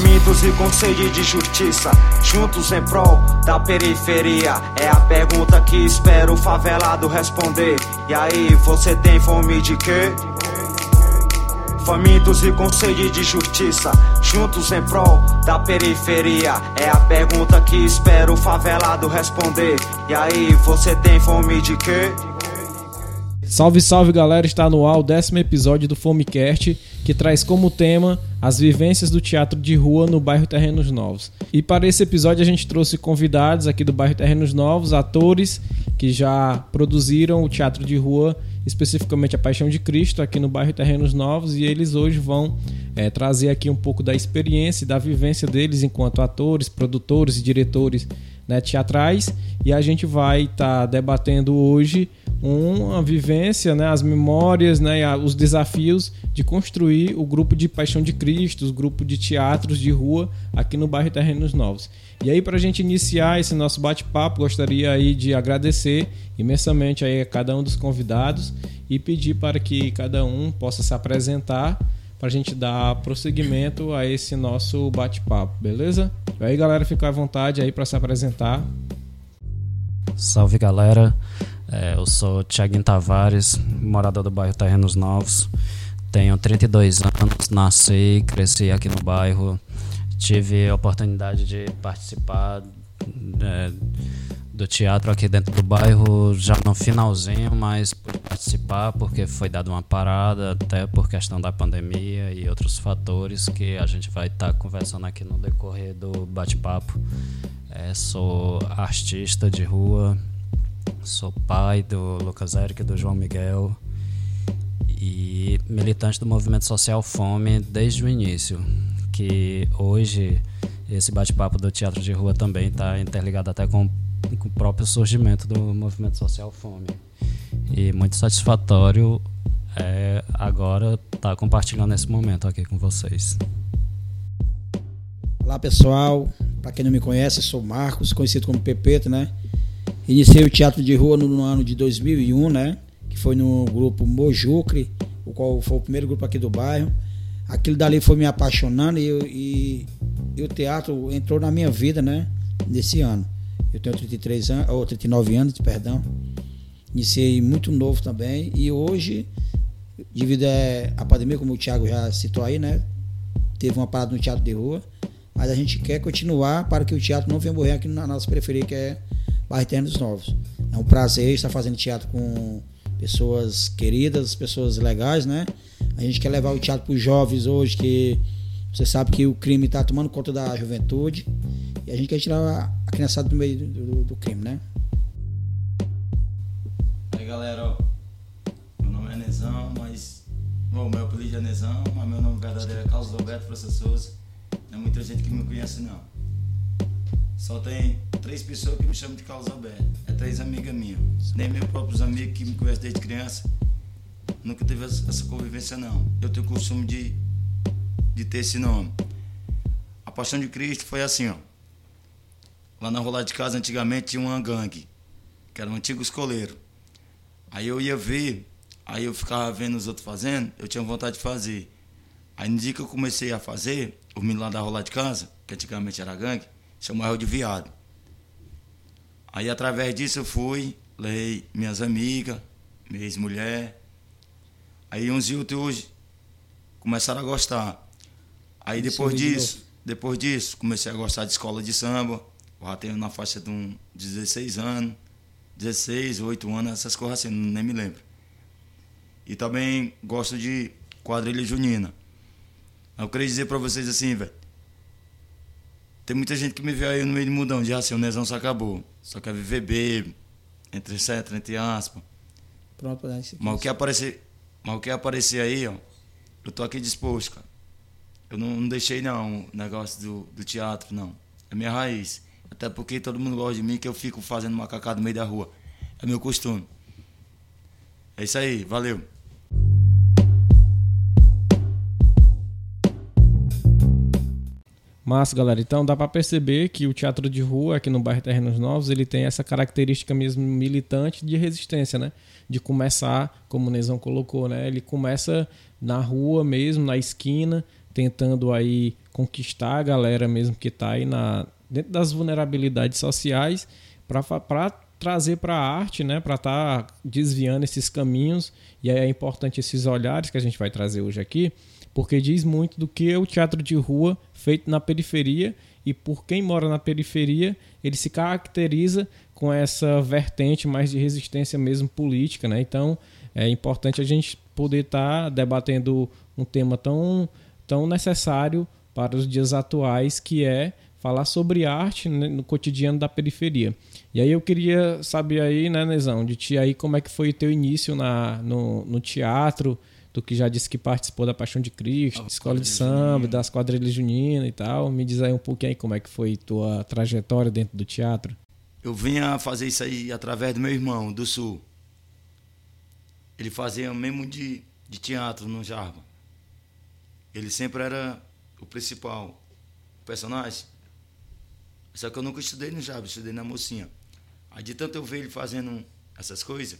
Famintos e com sede de justiça, juntos em prol da periferia. É a pergunta que espero o favelado responder. E aí, você tem fome de quê? Famintos e com sede de justiça, juntos em prol da periferia. É a pergunta que espero o favelado responder. E aí, você tem fome de quê? Salve, salve galera, está no ar o décimo episódio do Fomecast, que traz como tema as vivências do teatro de rua no bairro Terrenos Novos. E para esse episódio a gente trouxe convidados aqui do bairro Terrenos Novos, atores que já produziram o teatro de rua, especificamente a Paixão de Cristo, aqui no bairro Terrenos Novos, e eles hoje vão é, trazer aqui um pouco da experiência e da vivência deles enquanto atores, produtores e diretores né, teatrais. E a gente vai estar tá debatendo hoje uma vivência, né, as memórias, né, os desafios de construir o grupo de Paixão de Cristo, os grupos de teatros de rua aqui no bairro Terrenos Novos. E aí para a gente iniciar esse nosso bate-papo, gostaria aí de agradecer imensamente aí a cada um dos convidados e pedir para que cada um possa se apresentar para a gente dar prosseguimento a esse nosso bate-papo, beleza? E aí galera, fica à vontade aí para se apresentar. Salve galera, é, eu sou Thiaguinho Tavares, morador do bairro Terrenos Novos. Tenho 32 anos, nasci, cresci aqui no bairro. Tive a oportunidade de participar é, do teatro aqui dentro do bairro já no finalzinho, mas pude participar porque foi dada uma parada, até por questão da pandemia e outros fatores que a gente vai estar tá conversando aqui no decorrer do bate-papo. É, sou artista de rua, Sou pai do Lucas Eric e do João Miguel e militante do movimento social Fome desde o início, que hoje esse bate-papo do teatro de rua também está interligado até com, com, o próprio surgimento do movimento social Fome. E muito satisfatório é, agora estar tá compartilhando esse momento aqui com vocês. Olá pessoal, para quem não me conhece, sou Marcos, conhecido como Pepeto, né? Iniciei o teatro de rua no, no, ano de 2001, né? Que foi no grupo Mojucre, o qual foi o primeiro grupo aqui do bairro. Aquilo dali foi me apaixonando e, e, e o teatro entrou na minha vida, né? Nesse ano. Eu tenho 33 anos, ou 39 anos, perdão. Iniciei muito novo também e hoje, devido à pandemia, como o Thiago já citou aí, né? Teve uma parada no teatro de rua, mas a gente quer continuar para que o teatro não venha morrer aqui na nossa periferia, que é Barreternos Novos. É um prazer estar fazendo teatro com pessoas queridas, pessoas legais, né? A gente quer levar o teatro para os jovens hoje, que você sabe que o crime está tomando conta da juventude. E a gente quer tirar a criançada do meio do, do, do crime, né? Aí galera, ó, meu nome é Nezão, mas. Bom, meu apelido é Nezão, mas meu nome verdadeiro é Carlos Roberto França Souza. Não é muita gente que me conhece não. Só tem três pessoas que me chamam de Carlos Alberto. É três amigas minhas. Nem meus próprios amigos que me conhecem desde criança. Nunca teve essa convivência, não. Eu tenho o costume de, de ter esse nome. A Paixão de Cristo foi assim, ó. Lá na Rolar de Casa, antigamente, tinha uma gangue. Que era um antigo escoleiro. Aí eu ia ver, aí eu ficava vendo os outros fazendo, eu tinha vontade de fazer. Aí no dia que eu comecei a fazer, o menino lá da Rolar de Casa, que antigamente era gangue, chamava eu de viado. Aí através disso eu fui, lei minhas amigas, minha ex-mulher. Aí uns e outros hoje começaram a gostar. Aí depois disso, depois disso, comecei a gostar de escola de samba. Eu já tenho na faixa de um 16 anos, 16, 8 anos, essas coisas assim, nem me lembro. E também gosto de quadrilha junina. Eu queria dizer para vocês assim, velho. Tem muita gente que me vê aí no meio de mudão, de assim, o Nezão só acabou. Só quer viver bebo, entre certo, entre aspas. Pronto, né? Mas o que aparecer, mas o que aparecer aí, ó, eu tô aqui disposto, cara. Eu não, não deixei não o negócio do, do teatro, não. É minha raiz. Até porque todo mundo gosta de mim que eu fico fazendo macacada no meio da rua. É meu costume. É isso aí, valeu. Massa, galera. Então dá para perceber que o teatro de rua aqui no bairro Terrenos Novos, ele tem essa característica mesmo militante de resistência, né? De começar, como o Nezão colocou, né? Ele começa na rua mesmo, na esquina, tentando aí conquistar a galera mesmo que está aí na, dentro das vulnerabilidades sociais para trazer para a arte, né, para estar tá desviando esses caminhos. E aí é importante esses olhares que a gente vai trazer hoje aqui, porque diz muito do que o teatro de rua feito na periferia e por quem mora na periferia, ele se caracteriza com essa vertente mais de resistência mesmo política, né? Então, é importante a gente poder estar tá debatendo um tema tão, tão necessário para os dias atuais, que é falar sobre arte né, no cotidiano da periferia. E aí eu queria saber aí, né, Nezão, de ti aí como é que foi o teu início na, no, no teatro, tu que já disse que participou da Paixão de Cristo, escola de samba, junina. das quadrilhas juninas e tal. Me diz aí um pouquinho aí como é que foi tua trajetória dentro do teatro. Eu vinha fazer isso aí através do meu irmão, do Sul. Ele fazia mesmo de, de teatro no Jarba. Ele sempre era o principal personagem. Só que eu nunca estudei no Jarba, estudei na mocinha. Aí de tanto eu ver ele fazendo essas coisas,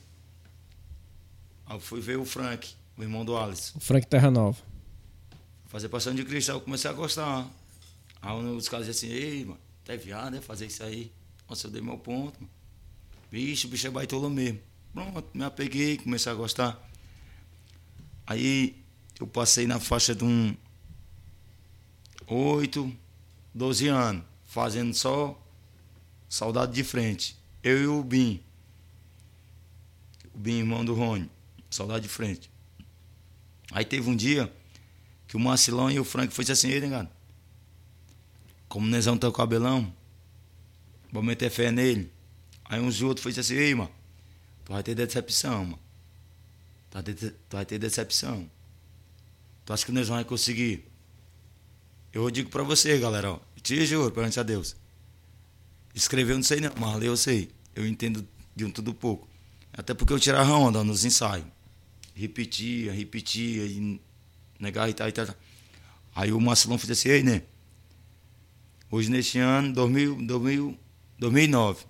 eu fui ver o Frank, o irmão do Alice. O Frank Terra Nova. Fazer passando de Cristo, aí eu comecei a gostar. Aí os caras diziam assim, ei, mano, tá viado, né? Fazer isso aí. Nossa, eu dei meu ponto, mano. Bicho, o bicho é baitola mesmo. Pronto, me apeguei, comecei a gostar. Aí eu passei na faixa de um 8, 12 anos, fazendo só saudade de frente. Eu e o Bim. O Bim, irmão do Rony. Saudade de frente. Aí teve um dia que o Marcelão e o Frank foi assim, ei, negado. Como o Nezão tem o cabelão, vou meter fé nele. Aí uns outros foi assim, ei, mano, tu vai ter decepção, mano. Tu vai ter, tu vai ter decepção. Tu acha que Nezão vai conseguir? Eu digo pra você, galera, ó. Te juro, perante a Deus. Escrever eu não sei não, mas ler eu sei. Eu entendo de um tudo pouco. Até porque eu tirava onda nos ensaios repetia, repetia, e negava e tal, e tal. Aí o Marcelão fez assim, ei, né? Hoje neste ano, 2000, 2000, 2009, nós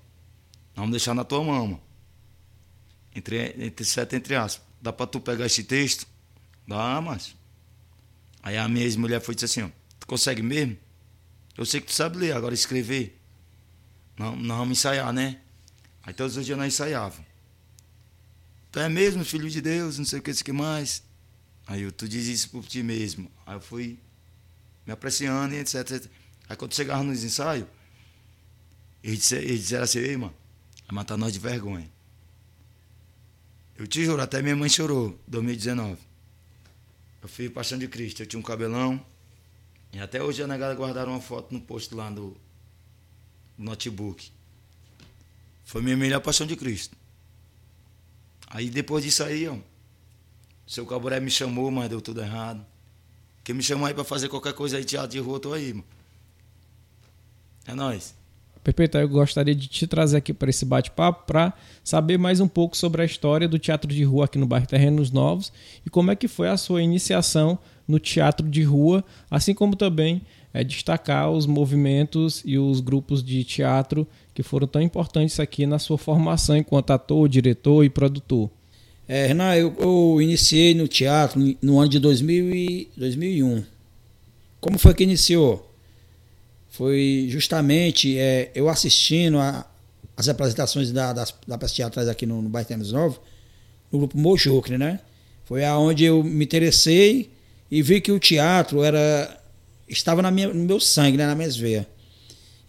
vamos deixar na tua mão. Entre, entre sete entre aspas. Dá pra tu pegar esse texto? Dá, mas. Aí a minha ex-mulher foi e disse assim, ó, tu consegue mesmo? Eu sei que tu sabe ler, agora escrever. Não, nós vamos ensaiar, né? Aí todos os dias nós ensaiávamos. Tu é mesmo filho de Deus, não sei o que, isso que mais. Aí eu, tu diz isso por ti mesmo. Aí eu fui me apreciando etc, etc. Aí quando chegava nos ensaios, eles, eles disseram assim, ei, mano, vai matar nós de vergonha. Eu te juro, até minha mãe chorou, 2019. Eu fiz Paixão de Cristo, eu tinha um cabelão. E até hoje a negada guardaram uma foto no posto lá do notebook. Foi minha melhor Paixão de Cristo. Aí depois disso aí, ó, seu Caburé me chamou, mas deu tudo errado. Quem me chamou aí pra fazer qualquer coisa aí, teatro de rua, tô aí, mano. É nóis. Perfeito, eu gostaria de te trazer aqui para esse bate-papo para saber mais um pouco sobre a história do teatro de rua aqui no bairro Terrenos Novos e como é que foi a sua iniciação no teatro de rua, assim como também é, destacar os movimentos e os grupos de teatro que foram tão importantes aqui na sua formação enquanto ator, diretor e produtor. É, Renan, eu, eu iniciei no teatro no ano de 2000 e 2001. Como foi que iniciou? Foi justamente é, eu assistindo a, as apresentações da, das, da peça teatrais aqui no, no Bairro Tênis Novo, no grupo Mojucre, né? Foi aonde eu me interessei e vi que o teatro era estava na minha, no meu sangue, né, nas minhas veias.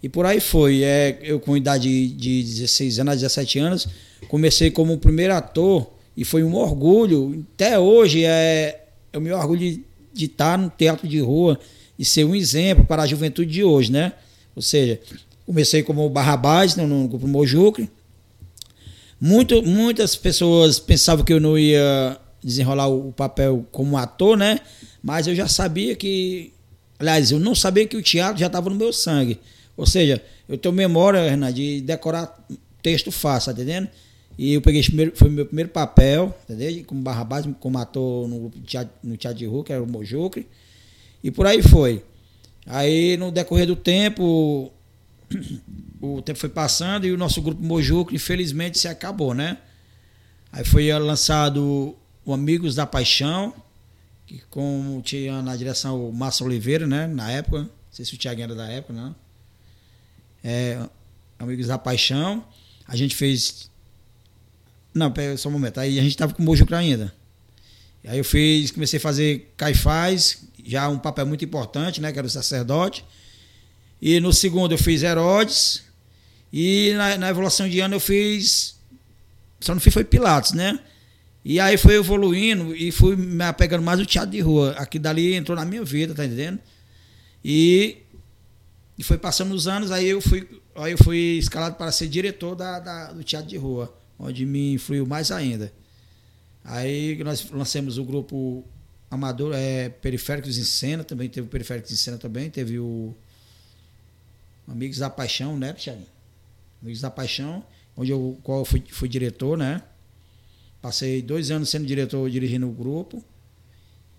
E por aí foi. É, eu, com idade de 16 anos a 17 anos, comecei como primeiro ator e foi um orgulho. Até hoje é, o meu orgulho de, de estar no teatro de rua e ser um exemplo para a juventude de hoje, né? Ou seja, comecei como Barrabás no, no grupo Mojucre. Muito, muitas pessoas pensavam que eu não ia desenrolar o papel como ator, né? Mas eu já sabia que Aliás, eu não sabia que o teatro já estava no meu sangue. Ou seja, eu tenho memória, Renan, de decorar texto fácil, tá entendendo? E eu peguei, primeiro, foi meu primeiro papel, entendeu? Como Barrabás, como ator no teatro, no teatro de rua, que era o Mojucre. E por aí foi. Aí, no decorrer do tempo, o tempo foi passando e o nosso grupo Mojucre, infelizmente, se acabou, né? Aí foi lançado o Amigos da Paixão, que como tinha na direção o Márcio Oliveira, né? Na época, não sei se o Thiago era da época, não. É, Amigos da Paixão. A gente fez. Não, pera só um momento. Aí a gente tava com o Mojucra ainda. Aí eu fiz, comecei a fazer Caifás, já um papel muito importante, né? Que era o sacerdote. E no segundo eu fiz Herodes. E na, na evolução de ano eu fiz. Só não fiz foi Pilatos, né? E aí foi evoluindo e fui me apegando mais ao teatro de rua. Aqui dali entrou na minha vida, tá entendendo? E, e foi passando os anos, aí eu fui, aí eu fui escalado para ser diretor da, da, do teatro de rua, onde me influiu mais ainda. Aí nós lançamos o grupo amador, é, Periféricos em Cena, também teve o Periféricos em Cena também, teve o Amigos da Paixão, né, Thiago? Amigos da Paixão, onde eu qual fui, fui diretor, né? Passei dois anos sendo diretor, dirigindo o grupo.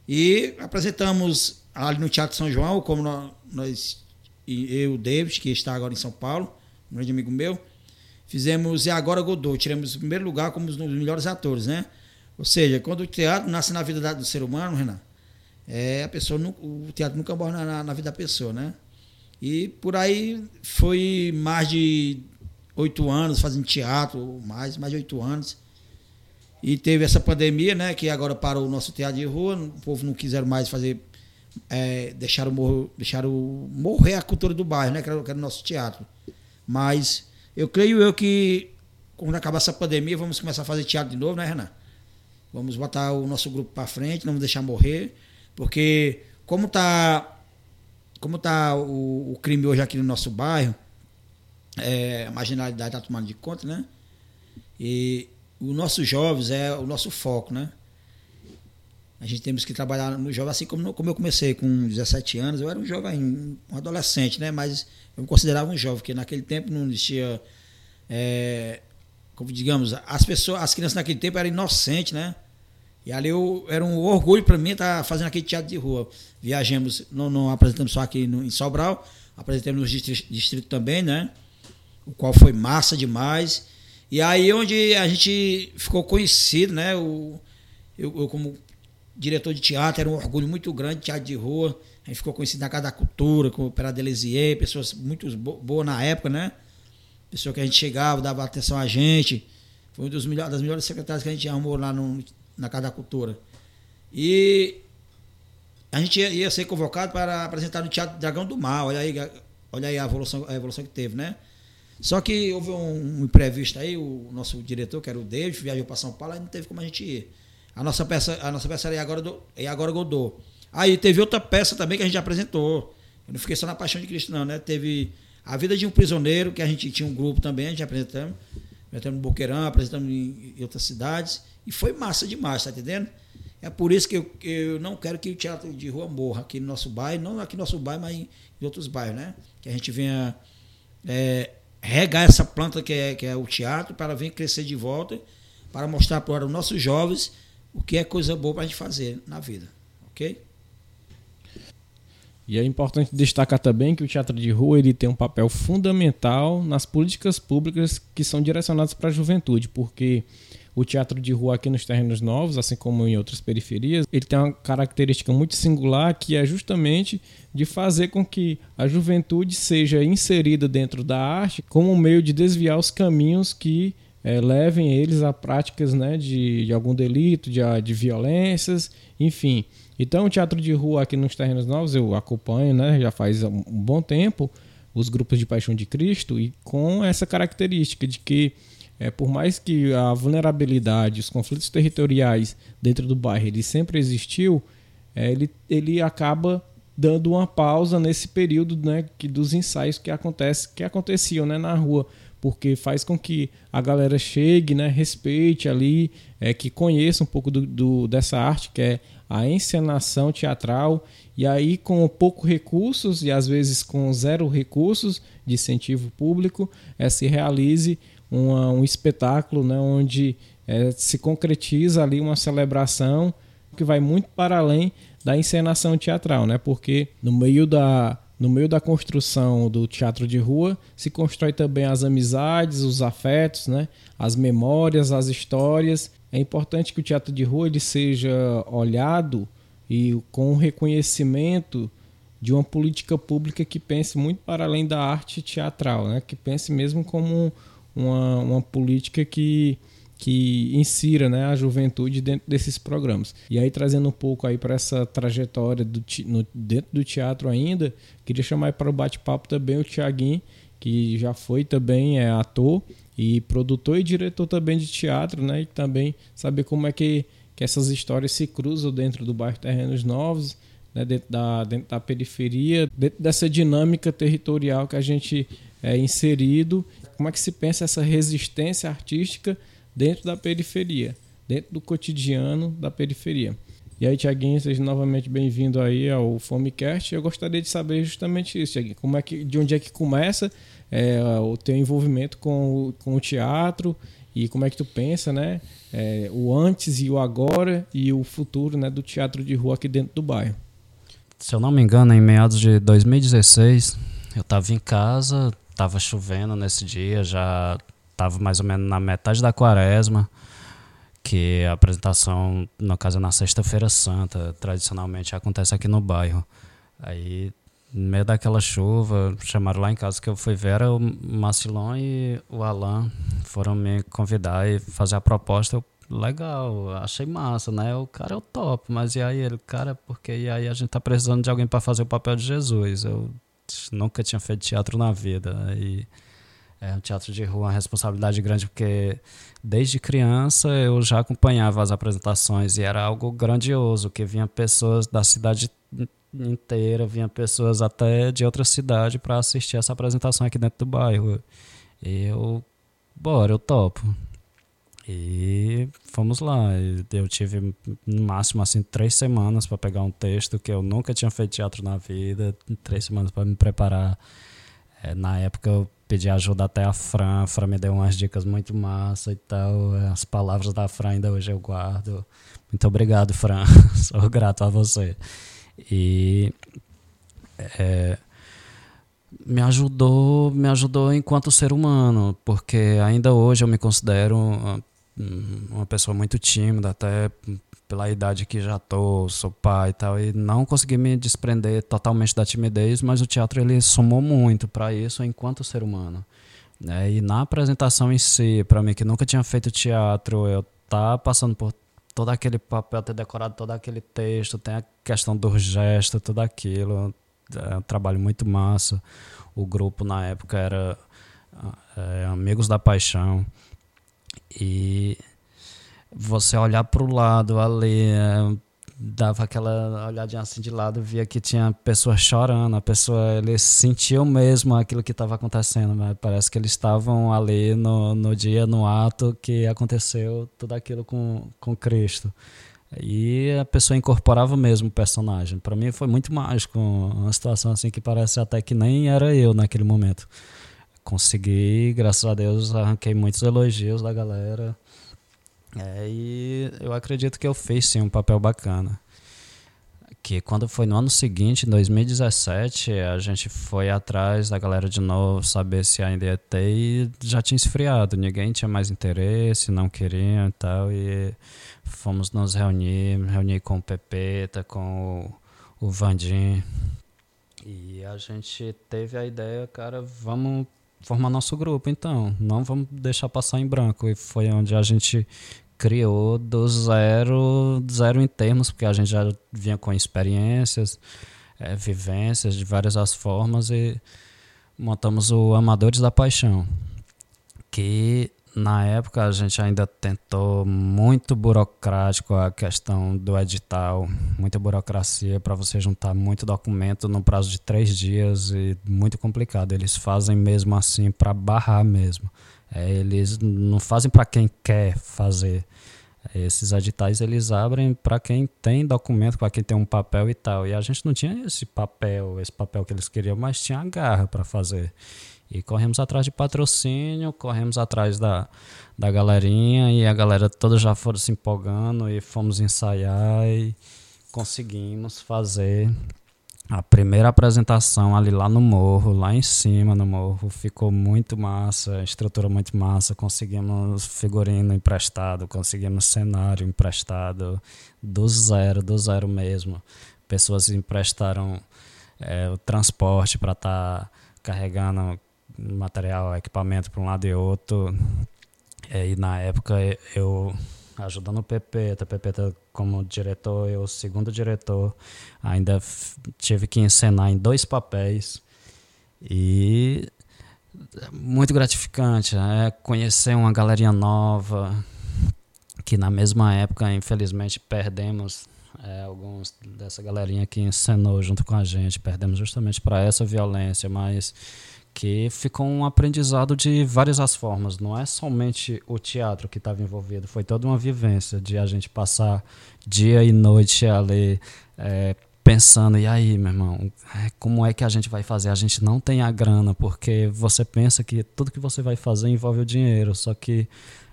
E apresentamos ali no Teatro São João, como nós, eu, David, que está agora em São Paulo, um grande amigo meu, fizemos E Agora Godot, tiramos o primeiro lugar como os melhores atores, né? Ou seja, quando o teatro nasce na vida do ser humano, Renan, é, a pessoa, o teatro nunca morre na, na vida da pessoa, né? E por aí foi mais de oito anos fazendo teatro, mais, mais de oito anos. E teve essa pandemia, né? Que agora parou o nosso teatro de rua, o povo não quiser mais fazer. É, deixaram, morrer, deixaram morrer a cultura do bairro, né? Que era, que era o nosso teatro. Mas eu creio eu que quando acabar essa pandemia, vamos começar a fazer teatro de novo, né, Renan? Vamos botar o nosso grupo para frente, não vamos deixar morrer, porque como tá como tá o, o crime hoje aqui no nosso bairro, é, a marginalidade está tomando de conta, né? E os nossos jovens é o nosso foco, né? A gente temos que trabalhar no jovem, assim como, como eu comecei com 17 anos, eu era um jovem, um adolescente, né? Mas eu me considerava um jovem, porque naquele tempo não existia. É, como digamos, as pessoas, as crianças naquele tempo eram inocentes, né? E ali eu, era um orgulho para mim estar fazendo aquele teatro de rua. Viajamos, não, não apresentamos só aqui no, em Sobral, apresentamos no distrito, distrito também, né? O qual foi massa demais. E aí onde a gente ficou conhecido, né? O, eu, eu, como diretor de teatro, era um orgulho muito grande, teatro de rua. A gente ficou conhecido na Casa da Cultura, com o Operário pessoas muito boas na época, né? Pessoa que a gente chegava, dava atenção a gente. Foi uma das melhores, das melhores secretárias que a gente arrumou lá no, na Casa da Cultura. E a gente ia, ia, ser convocado para apresentar no Teatro Dragão do Mar. Olha aí, olha aí a evolução, a evolução que teve, né? Só que houve um, imprevisto aí, o nosso diretor, que era o David, viajou para São Paulo e não teve como a gente ir. A nossa peça, a nossa peça era e agora, do, agora Godot. Aí teve outra peça também que a gente apresentou. Eu não fiquei só na Paixão de Cristo, não, né? Teve A Vida de um Prisioneiro, que a gente tinha um grupo também, a gente apresentamos. Apresentamos no Boqueirão, apresentamos em, outras cidades. E foi massa demais, tá entendendo? É por isso que eu, eu, não quero que o teatro de rua morra aqui no nosso bairro, não aqui no nosso bairro, mas em, em outros bairros, né? Que a gente venha é, regar essa planta que é, que é o teatro para vir crescer de volta, para mostrar para os nossos jovens o que é coisa boa para a gente fazer na vida, ok? E é importante destacar também que o teatro de rua ele tem um papel fundamental nas políticas públicas que são direcionadas para a juventude, porque o teatro de rua aqui nos terrenos novos, assim como em outras periferias, ele tem uma característica muito singular que é justamente de fazer com que a juventude seja inserida dentro da arte como um meio de desviar os caminhos que é, levem eles a práticas né, de, de algum delito, de, de violências, enfim. Então, o teatro de rua aqui nos terrenos novos eu acompanho né, já faz um bom tempo os grupos de Paixão de Cristo e com essa característica de que é, por mais que a vulnerabilidade, os conflitos territoriais dentro do bairro ele sempre existiu, é, ele, ele acaba dando uma pausa nesse período né, que, dos ensaios que, acontece, que aconteciam né, na rua, porque faz com que a galera chegue, né, respeite ali, é, que conheça um pouco do, do, dessa arte que é a encenação teatral, e aí com pouco recursos e às vezes com zero recursos de incentivo público, é, se realize uma, um espetáculo né, onde é, se concretiza ali uma celebração que vai muito para além da encenação teatral, né? Porque no meio da no meio da construção do teatro de rua se constrói também as amizades, os afetos, né? As memórias, as histórias. É importante que o teatro de rua ele seja olhado e com o reconhecimento de uma política pública que pense muito para além da arte teatral, né? que pense mesmo como uma, uma política que, que insira né, a juventude dentro desses programas. E aí, trazendo um pouco aí para essa trajetória do, no, dentro do teatro ainda, queria chamar para o bate-papo também o Tiaguinho, que já foi também é ator e produtor e diretor também de teatro, né? E também saber como é que, que essas histórias se cruzam dentro do bairro Terrenos Novos né, dentro, da, dentro da periferia, dentro dessa dinâmica territorial que a gente é inserido. Como é que se pensa essa resistência artística dentro da periferia, dentro do cotidiano da periferia? E aí, Tiaguinho, seja novamente bem-vindo aí ao Fomecast. Eu gostaria de saber justamente isso, Tiaguinho. Como é que, de onde é que começa é, o teu envolvimento com o, com o teatro e como é que tu pensa, né? É, o antes e o agora e o futuro né, do teatro de rua aqui dentro do bairro se eu não me engano, em meados de 2016, eu estava em casa, estava chovendo nesse dia, já estava mais ou menos na metade da quaresma, que a apresentação, no caso, é na Sexta-feira Santa, tradicionalmente acontece aqui no bairro. Aí, no meio daquela chuva, chamaram lá em casa que eu fui ver, o Macilon e o Alan foram me convidar e fazer a proposta. Eu legal, achei massa, né? O cara é o top, mas e aí ele, cara, porque e aí a gente tá precisando de alguém para fazer o papel de Jesus. Eu nunca tinha feito teatro na vida e é um teatro de rua, uma responsabilidade grande porque desde criança eu já acompanhava as apresentações e era algo grandioso, que vinha pessoas da cidade inteira, vinha pessoas até de outra cidade para assistir essa apresentação aqui dentro do bairro. E eu, bora, eu topo. E fomos lá. Eu tive no máximo assim três semanas para pegar um texto que eu nunca tinha feito teatro na vida, três semanas para me preparar. É, na época eu pedi ajuda até a Fran, a Fran me deu umas dicas muito massa e tal. As palavras da Fran ainda hoje eu guardo. Muito obrigado, Fran. Sou grato a você. E é, me ajudou, me ajudou enquanto ser humano, porque ainda hoje eu me considero uma pessoa muito tímida, até pela idade que já tô, sou pai e tal, e não consegui me desprender totalmente da timidez, mas o teatro ele somou muito para isso enquanto ser humano. Né? E na apresentação em si, para mim que nunca tinha feito teatro, eu tá passando por todo aquele papel, ter decorado todo aquele texto, tem a questão do gesto, tudo aquilo, é um trabalho muito massa. O grupo na época era é, Amigos da Paixão. E você olhar para o lado ali, é, dava aquela olhadinha assim de lado, via que tinha pessoas chorando, a pessoa, eles sentiam mesmo aquilo que estava acontecendo, mas parece que eles estavam ali no, no dia, no ato que aconteceu tudo aquilo com, com Cristo. E a pessoa incorporava mesmo o personagem. Para mim foi muito mágico, uma situação assim que parece até que nem era eu naquele momento consegui, graças a Deus, arranquei muitos elogios da galera. É, e eu acredito que eu fiz sim um papel bacana. Que quando foi no ano seguinte, em 2017, a gente foi atrás da galera de novo, saber se ainda ia ter e já tinha esfriado. Ninguém tinha mais interesse, não queriam e tal. E fomos nos reunir, reunir com o Pepeta, com o, o Vandim. E a gente teve a ideia, cara, vamos formar nosso grupo, então. Não vamos deixar passar em branco. E foi onde a gente criou do zero, zero em termos, porque a gente já vinha com experiências, é, vivências de várias as formas e montamos o Amadores da Paixão, que na época a gente ainda tentou muito burocrático a questão do edital, muita burocracia para você juntar muito documento no prazo de três dias e muito complicado. Eles fazem mesmo assim para barrar mesmo. É, eles não fazem para quem quer fazer. Esses editais eles abrem para quem tem documento, para quem tem um papel e tal. E a gente não tinha esse papel, esse papel que eles queriam, mas tinha a garra para fazer. E corremos atrás de patrocínio, corremos atrás da, da galerinha e a galera toda já foram se empolgando e fomos ensaiar e conseguimos fazer a primeira apresentação ali lá no morro, lá em cima no morro, ficou muito massa, estrutura muito massa. Conseguimos figurino emprestado, conseguimos cenário emprestado do zero, do zero mesmo. Pessoas emprestaram é, o transporte para estar tá carregando material, equipamento para um lado e outro. É, e na época eu ajudando o PP, o PP tá como diretor, eu segundo diretor, ainda tive que encenar em dois papéis. E muito gratificante, é conhecer uma galerinha nova que na mesma época infelizmente perdemos é, alguns dessa galerinha que encenou junto com a gente, perdemos justamente para essa violência, mas que ficou um aprendizado de várias as formas. Não é somente o teatro que estava envolvido, foi toda uma vivência de a gente passar dia e noite ali é, pensando, e aí, meu irmão, é, como é que a gente vai fazer? A gente não tem a grana, porque você pensa que tudo que você vai fazer envolve o dinheiro, só que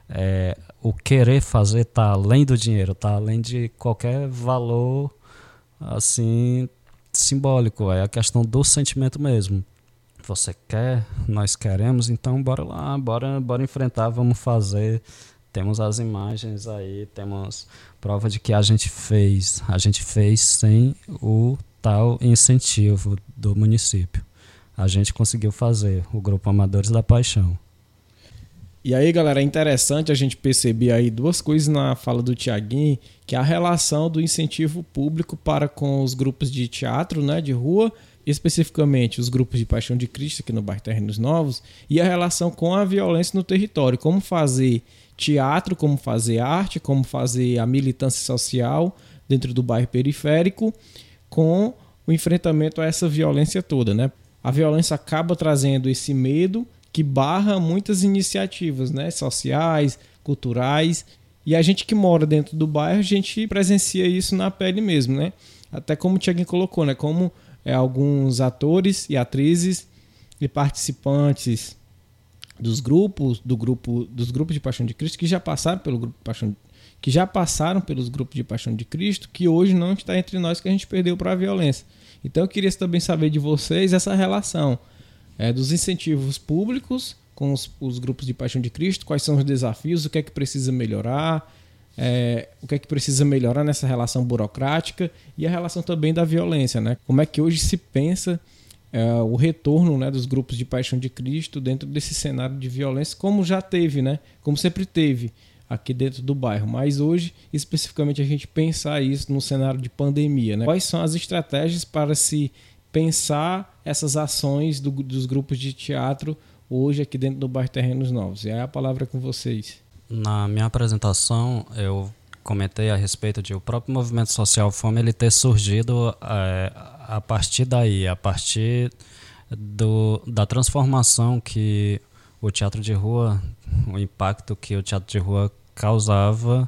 é, o querer fazer está além do dinheiro, está além de qualquer valor assim simbólico, é a questão do sentimento mesmo você quer, nós queremos, então bora lá, bora, bora enfrentar, vamos fazer. Temos as imagens aí, temos prova de que a gente fez. A gente fez sem o tal incentivo do município. A gente conseguiu fazer, o Grupo Amadores da Paixão. E aí, galera, é interessante a gente perceber aí duas coisas na fala do Tiaguinho, que é a relação do incentivo público para com os grupos de teatro, né, de rua, especificamente os grupos de Paixão de Cristo aqui no bairro Terrenos Novos e a relação com a violência no território, como fazer teatro, como fazer arte, como fazer a militância social dentro do bairro periférico com o enfrentamento a essa violência toda, né? A violência acaba trazendo esse medo que barra muitas iniciativas, né, sociais, culturais, e a gente que mora dentro do bairro, a gente presencia isso na pele mesmo, né? Até como o Tiaguinho colocou, né? Como é, alguns atores e atrizes e participantes dos grupos do grupo dos grupos de Paixão de Cristo que já passaram pelo grupo de Paixão que já passaram pelos grupos de Paixão de Cristo que hoje não está entre nós que a gente perdeu para a violência. Então eu queria também saber de vocês essa relação é, dos incentivos públicos com os, os, grupos de Paixão de Cristo, quais são os desafios, o que é que precisa melhorar, é, o que é que precisa melhorar nessa relação burocrática e a relação também da violência, né? Como é que hoje se pensa é, o retorno né, dos grupos de paixão de Cristo dentro desse cenário de violência, como já teve, né? Como sempre teve aqui dentro do bairro. Mas hoje, especificamente, a gente pensar isso no cenário de pandemia, né? Quais são as estratégias para se pensar essas ações do, dos grupos de teatro hoje aqui dentro do bairro Terrenos Novos? E é a palavra com vocês. Na minha apresentação, eu comentei a respeito de o próprio movimento social Fome ele ter surgido é, a partir daí, a partir do, da transformação que o teatro de rua, o impacto que o teatro de rua causava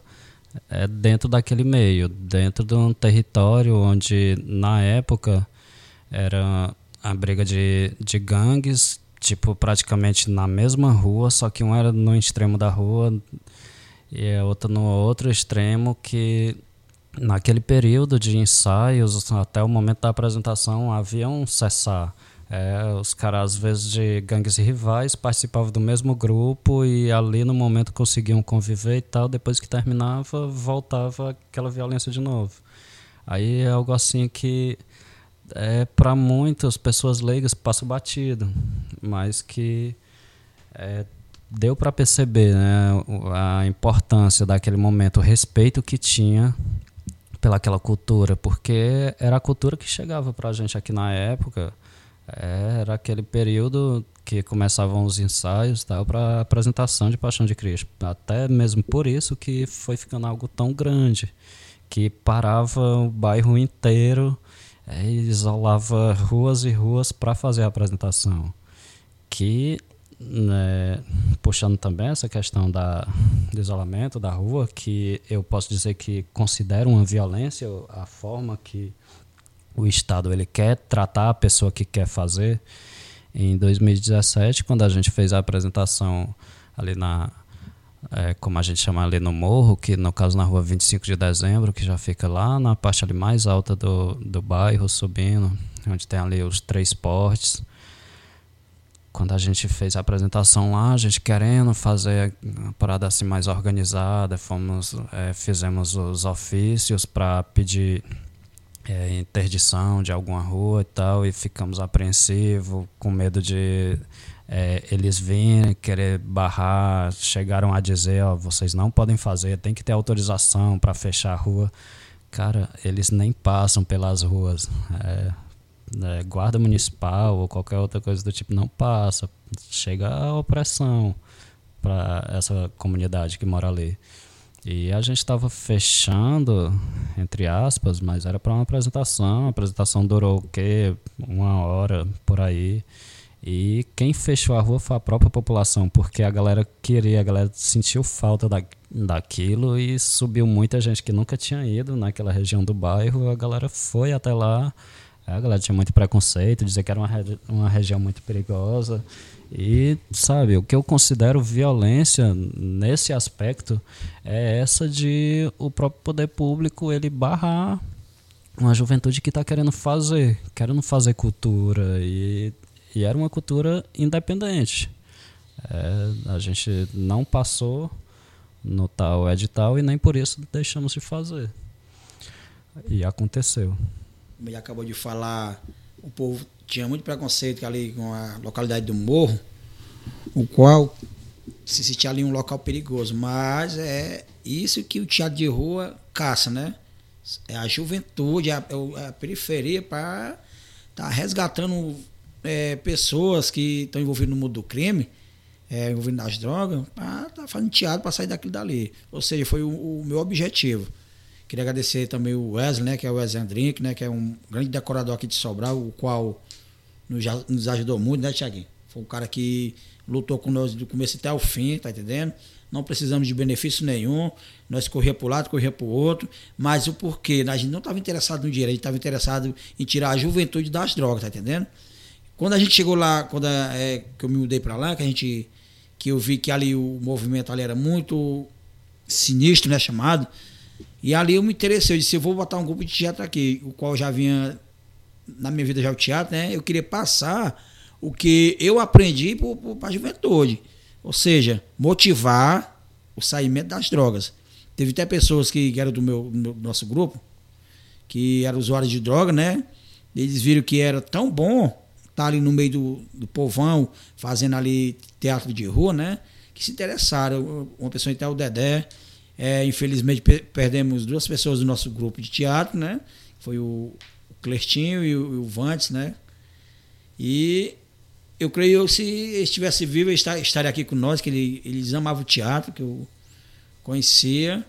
é, dentro daquele meio, dentro de um território onde, na época, era a briga de, de gangues tipo, praticamente na mesma rua, só que um era no extremo da rua e a outra no outro extremo, que naquele período de ensaios, até o momento da apresentação, havia um cessar. É, os caras, às vezes, de gangues rivais, participavam do mesmo grupo e ali no momento conseguiam conviver e tal. Depois que terminava, voltava aquela violência de novo. Aí é algo assim que é, para muitas pessoas leigas passa batido, mas que é, deu para perceber né, a importância daquele momento, o respeito que tinha pelaquela cultura, porque era a cultura que chegava para a gente aqui na época. Era aquele período que começavam os ensaios tal para apresentação de Paixão de Cristo. Até mesmo por isso que foi ficando algo tão grande que parava o bairro inteiro isolava ruas e ruas para fazer a apresentação. Que, né, puxando também essa questão da, do isolamento da rua, que eu posso dizer que considero uma violência a forma que o Estado ele quer tratar a pessoa que quer fazer. Em 2017, quando a gente fez a apresentação ali na, é, como a gente chama ali no morro, que no caso na rua 25 de dezembro, que já fica lá na parte ali mais alta do, do bairro, subindo. onde tem ali os três portes. Quando a gente fez a apresentação lá, a gente querendo fazer uma parada assim mais organizada, fomos, é, fizemos os ofícios para pedir é, interdição de alguma rua e tal, e ficamos apreensivos, com medo de é, eles virem querer barrar, chegaram a dizer, ó, vocês não podem fazer, tem que ter autorização para fechar a rua. Cara, eles nem passam pelas ruas. É, é, guarda municipal ou qualquer outra coisa do tipo não passa. Chega a opressão para essa comunidade que mora ali. E a gente estava fechando, entre aspas, mas era para uma apresentação. A apresentação durou o quê? Uma hora por aí. E quem fechou a rua foi a própria população, porque a galera queria, a galera sentiu falta da, daquilo e subiu muita gente que nunca tinha ido naquela região do bairro. A galera foi até lá, a galera tinha muito preconceito, dizer que era uma, uma região muito perigosa. E, sabe, o que eu considero violência nesse aspecto é essa de o próprio poder público ele barrar uma juventude que está querendo fazer, querendo fazer cultura e e era uma cultura independente. É, a gente não passou no tal edital e nem por isso deixamos de fazer. E aconteceu. Ele acabou de falar, o povo tinha muito preconceito ali com a localidade do Morro, o qual se sentia ali um local perigoso. Mas é isso que o teatro de rua caça, né? É a juventude, a, a periferia para estar tá resgatando é, pessoas que estão envolvidas no mundo do crime, é, envolvidas nas drogas, para tá fazendo teatro para sair daquilo dali. Ou seja, foi o, o, meu objetivo. Queria agradecer também o Wesley, né, que é o Wesley Andrink, né, que é um grande decorador aqui de Sobral, o qual nos, nos ajudou muito, né, Tiaguinho? Foi um cara que lutou com nós do começo até o fim, tá entendendo? Não precisamos de benefício nenhum. Nós corria para o lado, corria para o outro. Mas o porquê? A gente não estava interessado no gente estava interessado em tirar a juventude das drogas, tá entendendo? Quando a gente chegou lá, quando é, que eu me mudei para lá, que a gente que eu vi que ali o movimento ali era muito sinistro, né, chamado. E ali eu me interessei, eu disse, eu vou botar um grupo de teatro aqui, o qual já vinha na minha vida já o teatro, né? Eu queria passar o que eu aprendi para a juventude. Ou seja, motivar o saimento das drogas. Teve até pessoas que, que eram do meu, do nosso grupo, que eram usuários de droga, né? Eles viram que era tão bom tá ali no meio do, do povão, fazendo ali teatro de rua, né? Que se interessaram. Uma pessoa até o Dedé. É, infelizmente perdemos duas pessoas do nosso grupo de teatro, né? Foi o, o Clertinho e o, o Vantes, né? E eu creio que se estivesse vivo, ele estaria aqui com nós, que ele, eles amavam o teatro, que eu conhecia.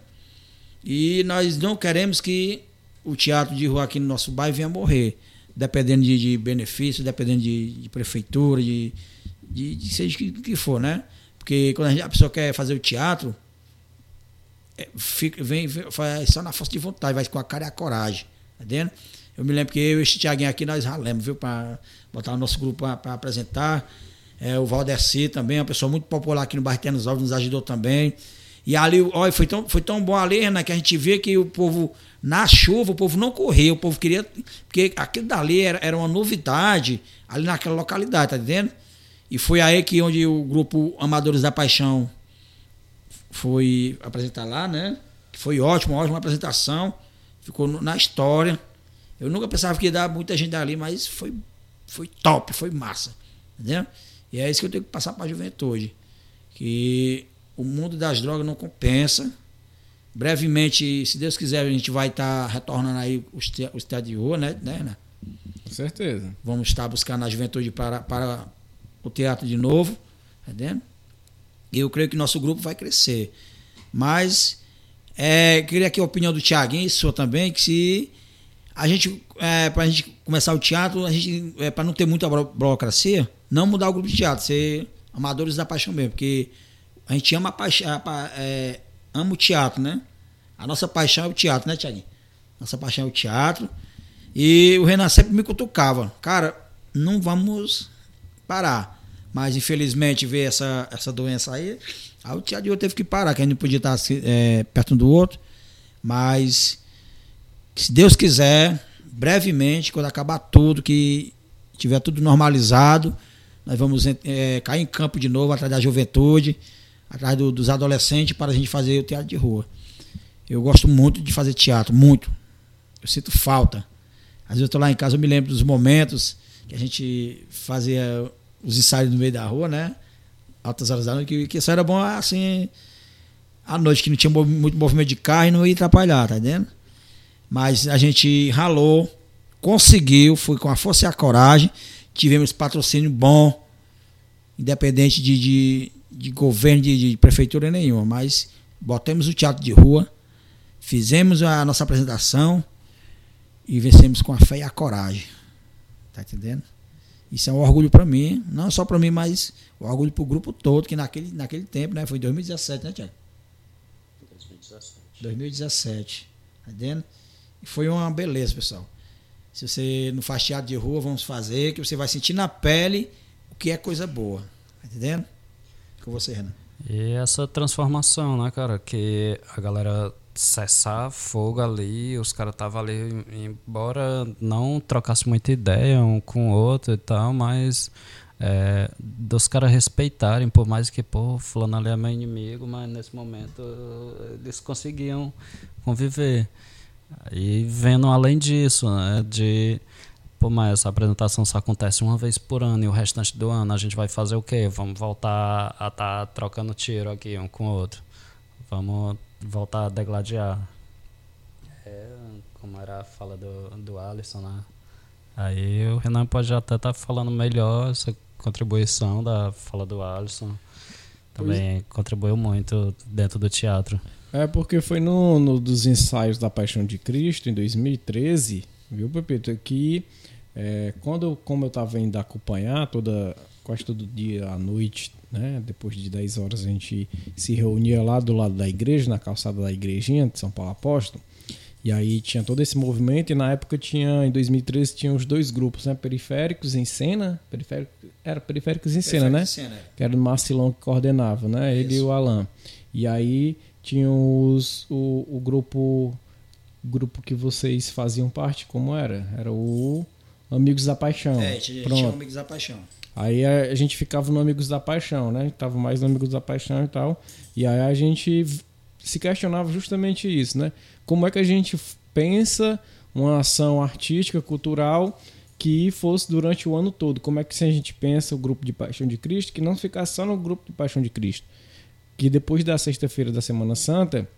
E nós não queremos que o teatro de rua aqui no nosso bairro venha morrer dependendo de, de benefício, dependendo de, de prefeitura, de, de, de seja o que, que, for, né? Porque quando a, gente, a, pessoa quer fazer o teatro, é, fica, vem, faz só na força de vontade, vai com a cara e a coragem, tá entendendo? Eu me lembro que eu e esse Tiaguinho aqui, nós ralemos, viu, para botar o nosso grupo para apresentar. É, o Valdeci também, uma pessoa muito popular aqui no bairro Alves, nos ajudou também. E ali, olha, foi tão, foi tão bom ali, né, que a gente vê que o povo na chuva, o povo não correu, o povo queria. Porque aquilo dali era, era uma novidade ali naquela localidade, tá entendendo? E foi aí que onde o grupo Amadores da Paixão foi apresentar lá, né? Foi ótimo, ótima apresentação. Ficou na história. Eu nunca pensava que ia dar muita gente ali, mas foi, foi top, foi massa. Entendeu? E é isso que eu tenho que passar para a juventude. Que o mundo das drogas não compensa brevemente, se Deus quiser, a gente vai estar tá retornando aí de rua, né, né, né? Com certeza. Vamos estar buscando a juventude para, para o teatro de novo, entendendo? E eu creio que nosso grupo vai crescer. Mas é, queria aqui a opinião do Tiaguinho e sua também, que se a gente, é, para a gente começar o teatro, a gente, é, para não ter muita burocracia, não mudar o grupo de teatro, ser amadores da paixão mesmo, porque a gente ama a paixão, é, amo o teatro, né? A nossa paixão é o teatro, né, Tiaguinho? Nossa paixão é o teatro. E o Renan sempre me cutucava. Cara, não vamos parar. Mas infelizmente ver essa, essa doença aí, aí o teatro teve que parar, que a gente não podia estar é, perto um do outro. Mas se Deus quiser, brevemente, quando acabar tudo, que tiver tudo normalizado, nós vamos é, cair em campo de novo atrás da juventude, atrás do, dos adolescentes, para a gente fazer o teatro de rua. Eu gosto muito de fazer teatro, muito. Eu sinto falta. Às vezes eu estou lá em casa, eu me lembro dos momentos que a gente fazia os ensaios no meio da rua, né? Altas horas da noite, que, que era bom assim, à noite, que não tinha muito movimento de carro e não ia atrapalhar, tá entendendo? Mas a gente ralou, conseguiu, foi com a força e a coragem, tivemos patrocínio bom, independente de, de, de governo, de, de prefeitura nenhuma, mas botamos o teatro de rua, fizemos a nossa apresentação e vencemos com a fé e a coragem. Tá entendendo? Isso é um orgulho para mim, não só para mim, mas um orgulho para o grupo todo, que naquele, naquele tempo, né? Foi em 2017, né, Tiago? 2017. 2017. Tá entendendo? E foi uma beleza, pessoal. Se você não faz teatro de rua, vamos fazer, que você vai sentir na pele o que é coisa boa. Tá entendendo? Com você, Renan. E essa transformação, né, cara? Que a galera cessar fogo ali, os caras estavam ali, embora não trocasse muita ideia um com o outro e tal, mas é, dos caras respeitarem, por mais que, pô, fulano ali é meu inimigo, mas nesse momento eles conseguiam conviver. E vendo além disso, né, de pô, mas essa apresentação só acontece uma vez por ano e o restante do ano a gente vai fazer o quê? Vamos voltar a estar tá trocando tiro aqui um com o outro. Vamos voltar a degladiar. É, como era a fala do, do Alisson, né? Aí o Renan pode até estar tá falando melhor essa contribuição da fala do Alisson. Também pois. contribuiu muito dentro do teatro. É porque foi no, no, dos ensaios da Paixão de Cristo, em 2013, viu, Pepito, que é, quando, como eu estava indo acompanhar toda, quase todo dia à noite, né, depois de 10 horas a gente se reunia lá do lado da igreja, na calçada da igrejinha de São Paulo Apóstolo, e aí tinha todo esse movimento e na época tinha, em 2013, tinha os dois grupos, né, periféricos em cena, periférico, era periféricos em cena, né, cena. É. que era o Marcilão que coordenava, né, Isso. ele e o Alan, e aí tinha os, o, o grupo grupo que vocês faziam parte, como era? Era o Amigos da Paixão. É, tinha, tinha Amigos da Paixão. Aí a, gente ficava no Amigos da Paixão, né? Tava mais no Amigos da Paixão e tal. E aí a gente se questionava justamente isso, né? Como é que a gente pensa uma ação artística, cultural que fosse durante o ano todo? Como é que se a gente pensa o grupo de Paixão de Cristo que não ficasse só no grupo de Paixão de Cristo? que depois da sexta-feira da Semana Santa,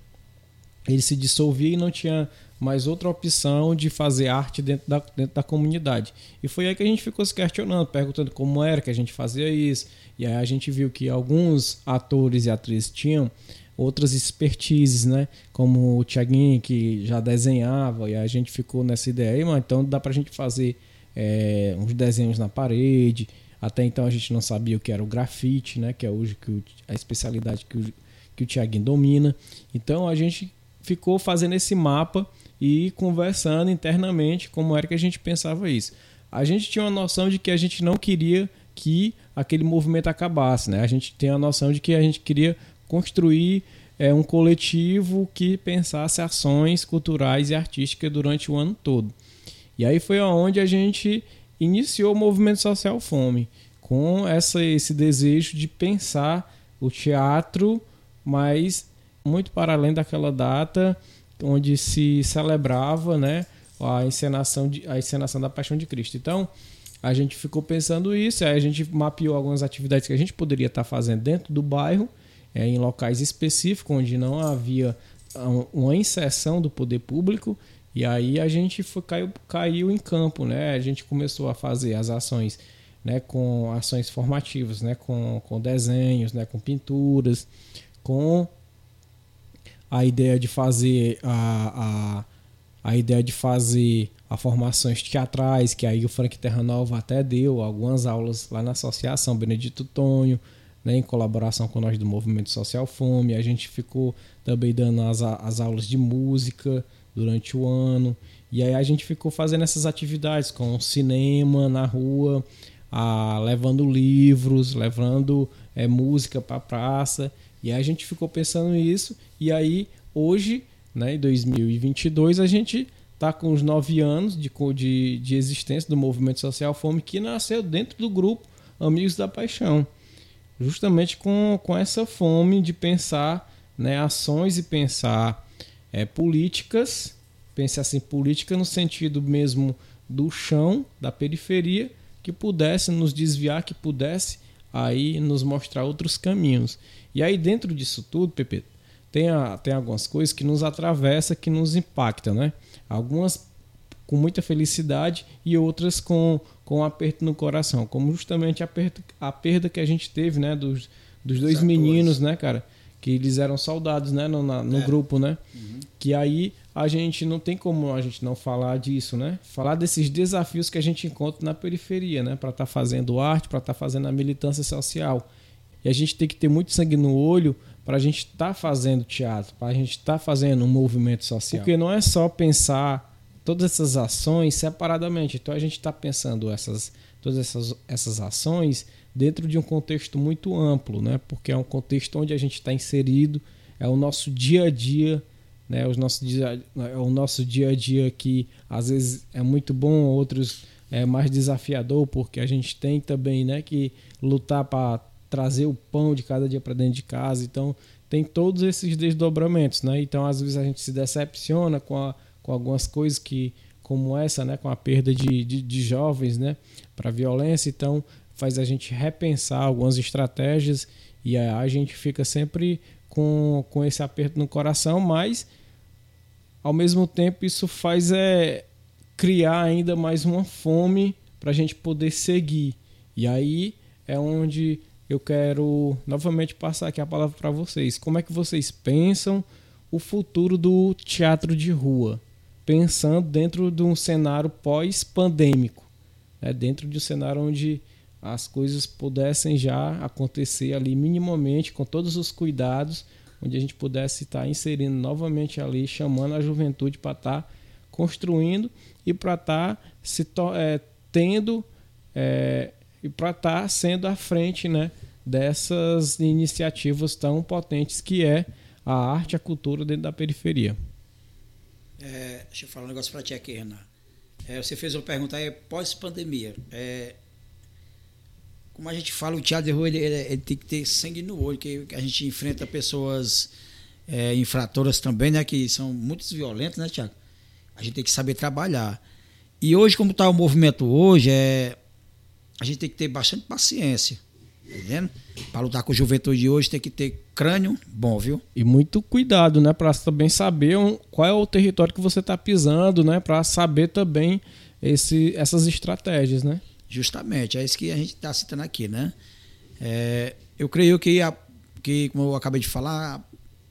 ele se dissolvia e não tinha mais outra opção de fazer arte dentro da, dentro da comunidade. E foi aí que a gente ficou se questionando, perguntando como era que a gente fazia isso. E aí a gente viu que alguns atores e atrizes tinham outras expertises, né? Como o Tiaguinho, que já desenhava, e a gente ficou nessa ideia aí, mas então dá pra gente fazer é, uns desenhos na parede, até então a gente não sabia o que era o grafite, né? Que é hoje que o, a especialidade que o, que o Tiaguinho domina. Então a gente ficou fazendo esse mapa e conversando internamente como era que a gente pensava isso. A gente tinha uma noção de que a gente não queria que aquele movimento acabasse, né? A gente tem a noção de que a gente queria construir é, um coletivo que pensasse ações culturais e artísticas durante o ano todo. E aí foi aonde a gente iniciou o movimento social Fome, com essa, esse desejo de pensar o teatro, mas muito para além daquela data onde se celebrava né, a, encenação de, a encenação da Paixão de Cristo. Então, a gente ficou pensando isso, aí a gente mapeou algumas atividades que a gente poderia estar fazendo dentro do bairro, é, em locais específicos, onde não havia uma inserção do poder público, e aí a gente foi, caiu, caiu em campo, né? A gente começou a fazer as ações né, com ações formativas, né, com, com desenhos, né, com pinturas, com a ideia de fazer a, a, a ideia de fazer a formações teatrais, que aí o Frank Terranova até deu algumas aulas lá na Associação Benedito Tonho, né, em colaboração com nós do Movimento Social Fome. A gente ficou também dando as, as aulas de música, durante o ano. E aí a gente ficou fazendo essas atividades com cinema na rua, a, levando livros, levando é, música para praça. E aí a gente ficou pensando nisso. E aí hoje, né, em 2022, a gente está com os nove anos de, de, de existência do movimento social Fome, que nasceu dentro do grupo Amigos da Paixão. Justamente com, com essa fome de pensar né, ações e pensar é, políticas, pensar assim, política no sentido mesmo do chão, da periferia, que pudesse nos desviar, que pudesse aí nos mostrar outros caminhos. E aí dentro disso tudo, Pepe, tem, a, tem algumas coisas que nos atravessa, que nos impactam, né? Algumas com muita felicidade e outras com, com um aperto no coração, como justamente a perda, a perda que a gente teve, né, dos, dos dois meninos, né, cara, que eles eram soldados, né, no, na, no é. grupo, né, uhum. que aí a gente não tem como a gente não falar disso, né, falar desses desafios que a gente encontra na periferia, né, para estar tá fazendo arte, para estar tá fazendo a militância social, e a gente tem que ter muito sangue no olho para a gente estar tá fazendo teatro, para a gente estar tá fazendo um movimento social. Porque não é só pensar todas essas ações separadamente. Então a gente está pensando essas, todas essas, essas ações dentro de um contexto muito amplo, né? Porque é um contexto onde a gente está inserido, é o nosso dia a dia, né? Os nossos dia, é o nosso dia a dia que às vezes é muito bom, outros é mais desafiador, porque a gente tem também, né, que lutar para trazer o pão de cada dia para dentro de casa. Então, tem todos esses desdobramentos, né? Então, às vezes a gente se decepciona com, a, com algumas coisas que como essa, né, com a perda de, de, de jovens, né, para violência, então faz a gente repensar algumas estratégias e a, a gente fica sempre com, com esse aperto no coração, mas ao mesmo tempo isso faz é criar ainda mais uma fome para a gente poder seguir. E aí é onde eu quero novamente passar aqui a palavra para vocês. Como é que vocês pensam o futuro do teatro de rua? Pensando dentro de um cenário pós-pandêmico, né? dentro de um cenário onde as coisas pudessem já acontecer ali minimamente, com todos os cuidados, onde a gente pudesse estar inserindo novamente ali, chamando a juventude para estar construindo e para estar se é, tendo é, e para estar sendo à frente né, dessas iniciativas tão potentes que é a arte e a cultura dentro da periferia. É, deixa eu falar um negócio para ti aqui, Renan. É, você fez uma pergunta aí, pós-pandemia. É, como a gente fala, o teatro de rua ele, ele, ele, tem que ter sangue no olho, que a gente enfrenta pessoas é, infratoras também, né? Que são muito violentas, né, Tiago? A gente tem que saber trabalhar. E hoje, como está o movimento hoje, é, a gente tem que ter bastante paciência. Tá entendendo? Para lutar com a juventude de hoje tem que ter crânio bom, viu? E muito cuidado, né? Para também saber qual é o território que você está pisando, né? Para saber também esse, essas estratégias, né? Justamente, é isso que a gente está citando aqui, né? É, eu creio que, a, que, como eu acabei de falar,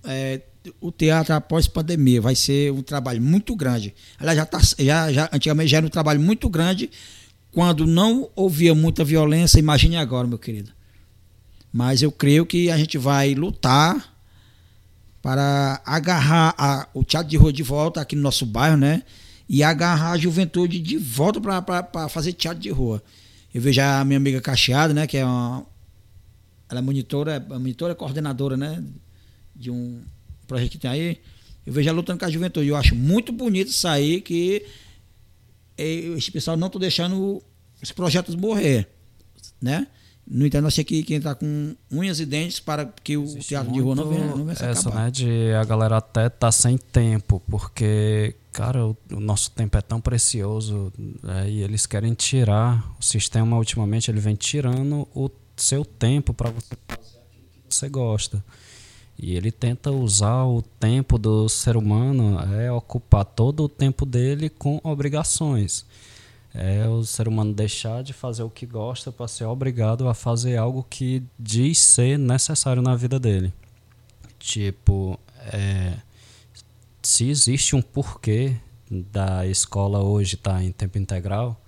é, o teatro após pandemia vai ser um trabalho muito grande. Aliás, já, tá, já, já antigamente já era um trabalho muito grande quando não havia muita violência, imagine agora, meu querido. Mas eu creio que a gente vai lutar para agarrar a, o teatro de rua de volta aqui no nosso bairro, né? E agarrar a juventude de volta para fazer teatro de rua. Eu vejo a minha amiga Cacheada, né? Que é uma. Ela é monitora, é monitora coordenadora, né? De um projeto que tem aí. Eu vejo ela lutando com a juventude. Eu acho muito bonito aí que esse pessoal não está deixando os projetos morrer, né? No entanto, nós temos que, que entrar com unhas e dentes para que o Existe teatro de rua não venha, não venha se essa, acabar. né, de a galera até tá sem tempo, porque, cara, o, o nosso tempo é tão precioso né, e eles querem tirar, o sistema ultimamente ele vem tirando o seu tempo para você fazer aquilo que você gosta. E ele tenta usar o tempo do ser humano, é ocupar todo o tempo dele com obrigações. É o ser humano deixar de fazer o que gosta para ser obrigado a fazer algo que diz ser necessário na vida dele. Tipo, é, se existe um porquê da escola hoje estar tá em tempo integral,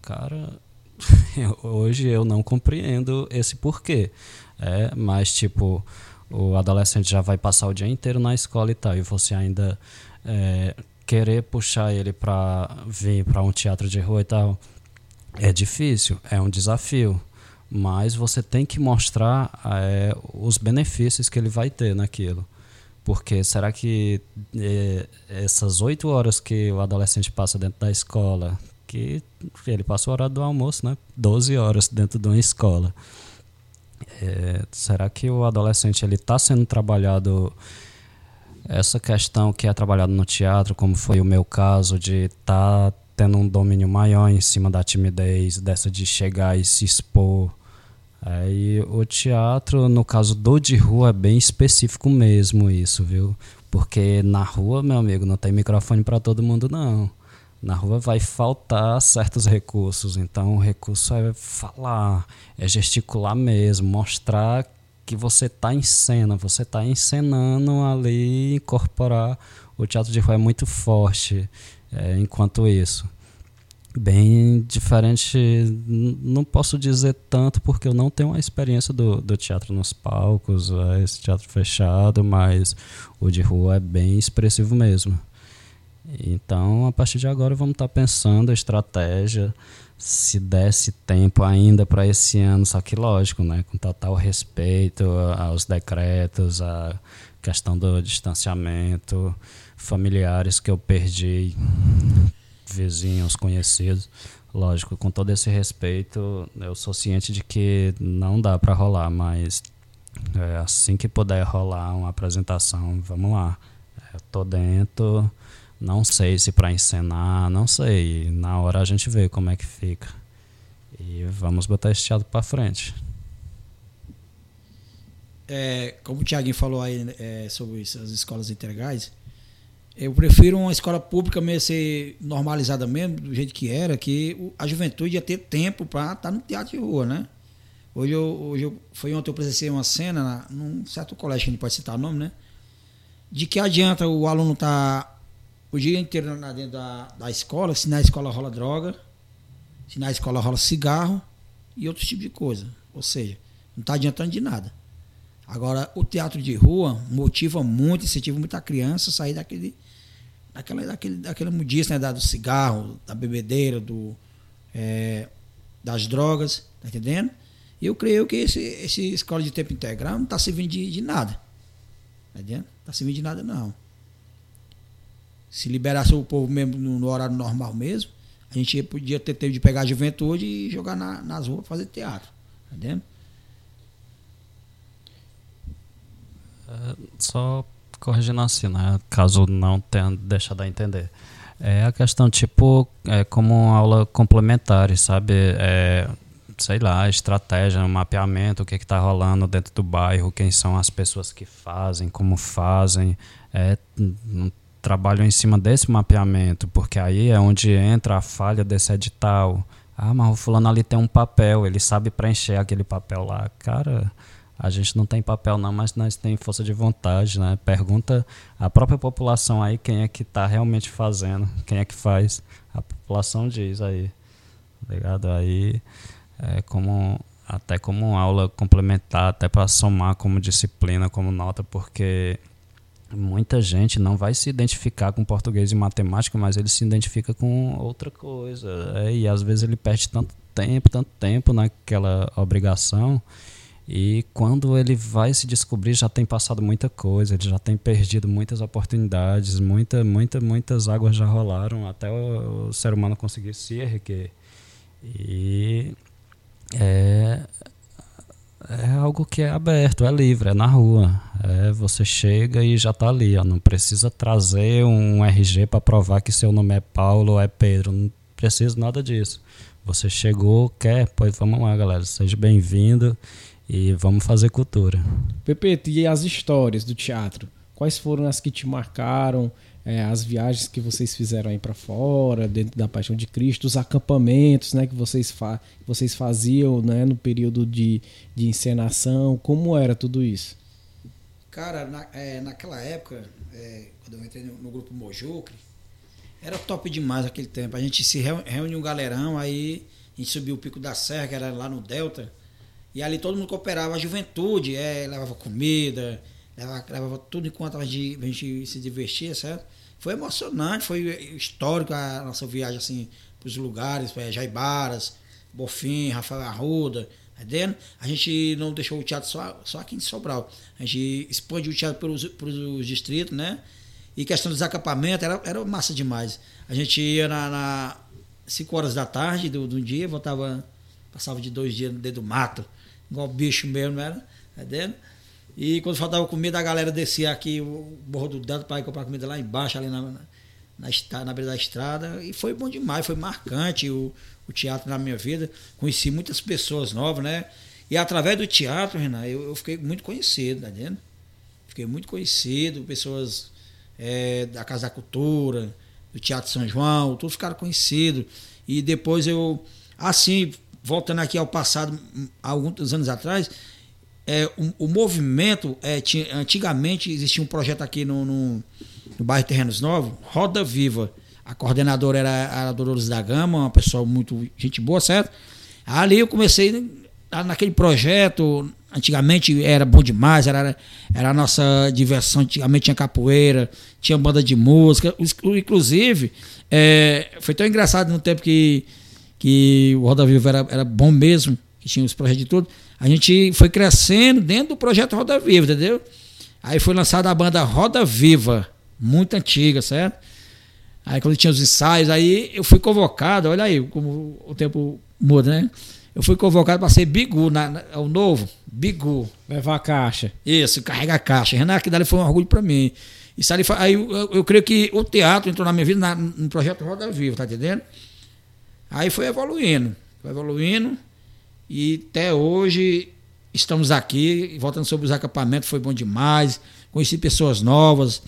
cara, hoje eu não compreendo esse porquê. É, mas tipo, o adolescente já vai passar o dia inteiro na escola e tal, e você ainda é, querer puxar ele para vir para um teatro de rua e tal, é difícil, é um desafio. Mas você tem que mostrar é, os benefícios que ele vai ter naquilo. Porque será que é, essas oito horas que o adolescente passa dentro da escola, que ele passa o horário do almoço, né? 12 horas dentro de uma escola. É, será que o adolescente ele está sendo trabalhado essa questão que é trabalhada no teatro, como foi o meu caso de estar tá tendo um domínio maior em cima da timidez, dessa de chegar e se expor. Aí o teatro, no caso do de rua, é bem específico mesmo isso, viu? Porque na rua, meu amigo, não tem microfone para todo mundo não. Na rua vai faltar certos recursos, então o recurso é falar, é gesticular mesmo, mostrar que você está em cena, você está encenando ali, incorporar. O teatro de rua é muito forte é, enquanto isso. Bem diferente, não posso dizer tanto porque eu não tenho a experiência do, do teatro nos palcos, é, esse teatro fechado, mas o de rua é bem expressivo mesmo. Então, a partir de agora, vamos estar tá pensando a estratégia, se desse tempo ainda para esse ano, só que lógico, né, com total respeito aos decretos, a questão do distanciamento, familiares que eu perdi, vizinhos, conhecidos. Lógico, com todo esse respeito, eu sou ciente de que não dá para rolar, mas é, assim que puder rolar uma apresentação, vamos lá. Eu tô dentro não sei se para encenar, não sei. Na hora a gente vê como é que fica. E vamos botar esse teatro para frente. É, como o Tiaguinho falou aí é, sobre as escolas integrais, eu prefiro uma escola pública mesmo ser normalizada mesmo, do jeito que era, que a juventude ia ter tempo para estar tá no teatro de rua, né? Hoje eu, hoje eu foi ontem eu presenciei uma cena na, num certo colégio a gente pode citar o nome, né? De que adianta o aluno estar tá o dia inteiro na, dentro da, da escola, se na escola rola droga, se na escola rola cigarro e outros tipos de coisa. Ou seja, não está adiantando de nada. Agora, o teatro de rua motiva muito, incentiva muita criança a sair daquele, daquela, daquele, daquela mudiça, né, da, do cigarro, da bebedeira, do, é, das drogas, tá entendendo? E eu creio que esse, esse escola de tempo integral não está servindo de, de nada. Tá entendendo? Não está servindo de nada, não. Se liberasse o povo mesmo no, horário normal mesmo, a gente podia ter tempo de pegar a juventude e jogar na, nas ruas fazer teatro. Tá entendendo? É, só corrigindo assim, né? Caso não tenha deixado de entender. É a questão, tipo, é como aula complementar, sabe? É, sei lá, estratégia, mapeamento, o que está rolando dentro do bairro, quem são as pessoas que fazem, como fazem. É, trabalham em cima desse mapeamento, porque aí é onde entra a falha desse edital. Ah, mas o fulano ali tem um papel, ele sabe preencher aquele papel lá. Cara, a gente não tem papel não, mas nós tem força de vontade, né? Pergunta a própria população aí quem é que está realmente fazendo, quem é que faz. A população diz aí, tá ligado? Aí é como até como aula complementar, até para somar como disciplina, como nota, porque muita gente não vai se identificar com português e matemática, mas ele se identifica com outra coisa. É, e às vezes ele perde tanto tempo, tanto tempo naquela obrigação. E quando ele vai se descobrir, já tem passado muita coisa, ele já tem perdido muitas oportunidades, muita, muita, muitas águas já rolaram até o, o ser humano conseguir se erguer. E é, é algo que é aberto, é livre, é na rua. É, você chega e já está ali. Ó, não precisa trazer um RG para provar que seu nome é Paulo ou é Pedro. Não precisa nada disso. Você chegou, quer? Pois vamos lá, galera. Seja bem-vindo e vamos fazer cultura. Pepe, e as histórias do teatro? Quais foram as que te marcaram? É, as viagens que vocês fizeram aí para fora, dentro da Paixão de Cristo, os acampamentos né, que vocês, fa vocês faziam né, no período de, de encenação, como era tudo isso? Cara, na, é, naquela época, é, quando eu entrei no, no, grupo Mojucre, era top demais aquele tempo. A gente se reuniu um galerão, aí a gente subiu o Pico da Serra, que era lá no Delta, e ali todo mundo cooperava, a juventude, é, levava comida, levava, levava tudo enquanto a gente, a gente se divertia, certo? Foi emocionante, foi histórico a nossa viagem assim para os lugares, para Jaibaras, Bofim, Rafael Arruda, entendendo? A gente não deixou o teatro só, só aqui em Sobral. A gente expande o teatro pelos, pelos distritos, né? E questão dos acampamentos, era, era massa demais. A gente ia na, na 5 horas da tarde do, do dia, voltava, passava de dois dias dentro do mato, igual bicho mesmo, era, entendendo? E quando faltava comida, a galera descia aqui o Morro do Dado para ir comprar comida lá embaixo, ali na, na, na, na beira da estrada. E foi bom demais, foi marcante o, o teatro na minha vida. Conheci muitas pessoas novas, né? E através do teatro, Renan, eu, eu fiquei muito conhecido, tá vendo? Fiquei muito conhecido, pessoas é, da Casa da Cultura, do Teatro São João, todos ficaram conhecidos. E depois eu, assim, voltando aqui ao passado, há alguns anos atrás, é, o, o movimento, é, tinha, antigamente existia um projeto aqui no, no, no bairro Terrenos Novos, Roda Viva. A coordenadora era a Dolores da Gama, uma pessoa muito gente boa, certo? Ali eu comecei naquele projeto, antigamente era bom demais, era, era a nossa diversão, antigamente tinha capoeira, tinha banda de música, inclusive, é, foi tão engraçado no tempo que, que o Roda Viva era, era bom mesmo, que tinha os projetos de tudo, a gente foi crescendo dentro do projeto Roda Viva, entendeu? Aí foi lançada a banda Roda Viva, muito antiga, certo? Aí quando tinha os ensaios, aí eu fui convocado, olha aí como o tempo muda, né? Eu fui convocado para ser Bigu, na, na, o novo, Bigu. Levar a caixa. Isso, carregar a caixa. Renan, aquilo ali foi um orgulho para mim. Isso ali, aí eu, eu, eu, creio que o teatro entrou na minha vida na, no projeto Roda Viva, tá entendendo? Aí foi evoluindo, foi evoluindo. E até hoje estamos aqui, voltando sobre os acampamentos, foi bom demais. Conheci pessoas novas,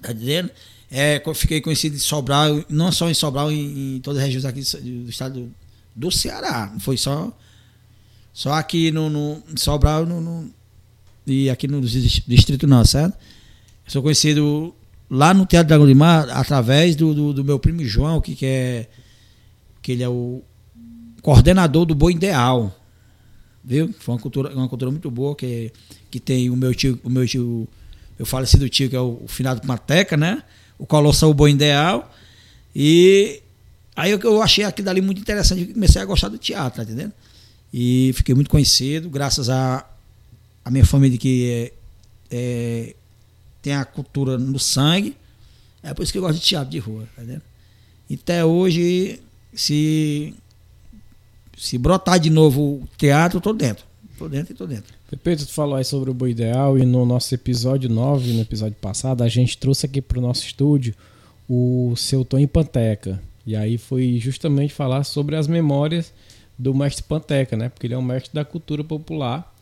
tá entendendo? É, fiquei conhecido em Sobral, não só em Sobral, em, em todas as regiões aqui do, do estado do, do, Ceará. Não foi só, só aqui no, no em Sobral no, no, e aqui no distrito não, certo? sou conhecido lá no Teatro Dragão de Mar através do, do, do meu primo João, que, que é que ele é o coordenador do Boi Ideal. Viu? Foi uma cultura, uma cultura muito boa que, que tem o meu tio, o meu tio, eu falecido tio, que é o, o finado Mateca, né? O lançou o Boi Ideal. E aí eu, eu achei aquilo dali muito interessante comecei a gostar do teatro, tá entendendo? E fiquei muito conhecido, graças a, a minha família que é, é, tem a cultura no sangue. É por isso que eu gosto de teatro de rua, tá entendendo? E até hoje, se se brotar de novo o teatro, eu tô dentro. Tô dentro e tô dentro. Pepe, tu falou aí sobre o Boi Ideal e no nosso episódio 9, no episódio passado, a gente trouxe aqui pro nosso estúdio o seu Tony Panteca. E aí foi justamente falar sobre as memórias do mestre Panteca, né? Porque ele é um mestre da cultura popular,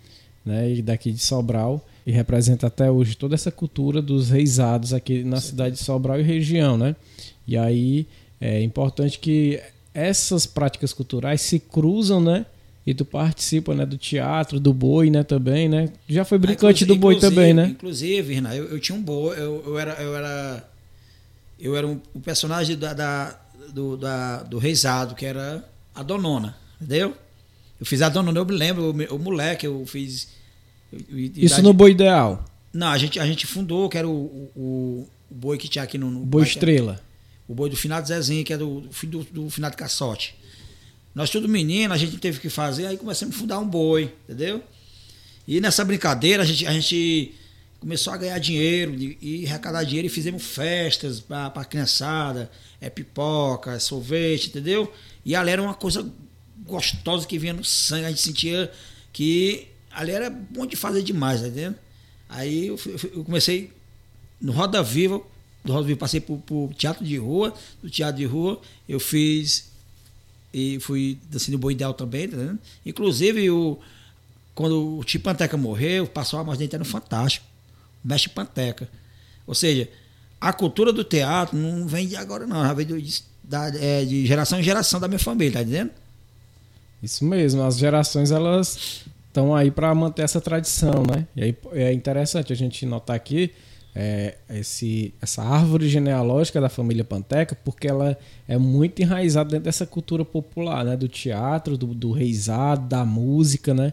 né? E daqui de Sobral e representa até hoje toda essa cultura dos reisados aqui na cidade de Sobral e região, né? E aí é importante que essas práticas culturais se cruzam, né? E tu participa, né, do teatro, do boi, né, também, né? Já foi brincante ah, do boi também, né? Inclusive, Renan, eu, eu, tinha um boi, eu, eu era eu era eu era um, um personagem da, da, do, da, do Reisado, que era a Donona, entendeu? Eu fiz a Donona, eu me lembro, o, o moleque, eu fiz... Eu, Isso no Boi Ideal? Não, a gente, a gente fundou, que era o, o, o boi que tinha aqui no... no boi Estrela o boi do finado Zezinho, que é do do, do finado Caçote. Nós tudo menino, a gente teve que fazer, aí começamos a fundar um boi, entendeu? E nessa brincadeira a gente, a gente começou a ganhar dinheiro e arrecadar dinheiro e fizemos festas para a criançada, é pipoca, é sorvete, entendeu? E ali era uma coisa gostosa que vinha no sangue, a gente sentia que ali era bom de fazer demais, tá entendendo? Aí eu, eu comecei no Roda Viva, do Roda Viva passei por, por, teatro de rua, do teatro de rua eu fiz e fui dançando Boi Ideal também, tá? Inclusive, o, quando o Tio Panteca morreu, passou a mais dentro no Fantástico, o mestre Panteca. Ou seja, a cultura do teatro não vem de agora não, já vem de, é, de geração em geração da minha família, tá entendendo? Isso mesmo, as gerações elas estão aí para manter essa tradição, né? E aí é interessante a gente notar aqui é, esse, essa árvore genealógica da família Panteca, porque ela é muito enraizada dentro dessa cultura popular, né? Do teatro, do, do reizado, da música, né?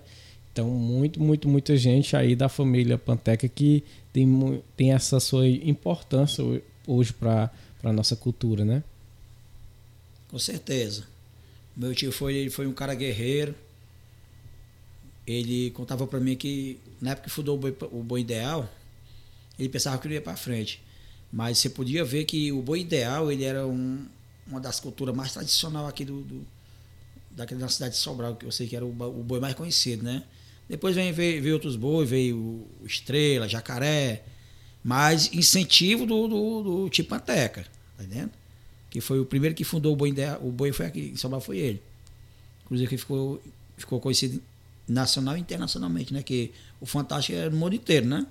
Então, muito, muito, muita gente aí da família Panteca que tem, tem essa sua importância hoje para a nossa cultura, né? Com certeza. Meu tio foi, ele foi um cara guerreiro. Ele contava para mim que na época que fundou o Boi, o Boi Ideal, ele pensava que não ia para frente. Mas você podia ver que o Boi Ideal ele era um, uma das culturas mais tradicional aqui do, do daquela cidade de Sobral, que eu sei que era o, o boi mais conhecido, né? Depois vem, veio, veio outros bois, veio Estrela, Jacaré, mas incentivo do, do, do Tipanteca, tá entendendo? Que foi o primeiro que fundou o boi, o boi foi aqui, em Sobral foi ele. Inclusive que ficou, ficou conhecido nacional e internacionalmente, né? Que o Fantástico era no mundo inteiro, né?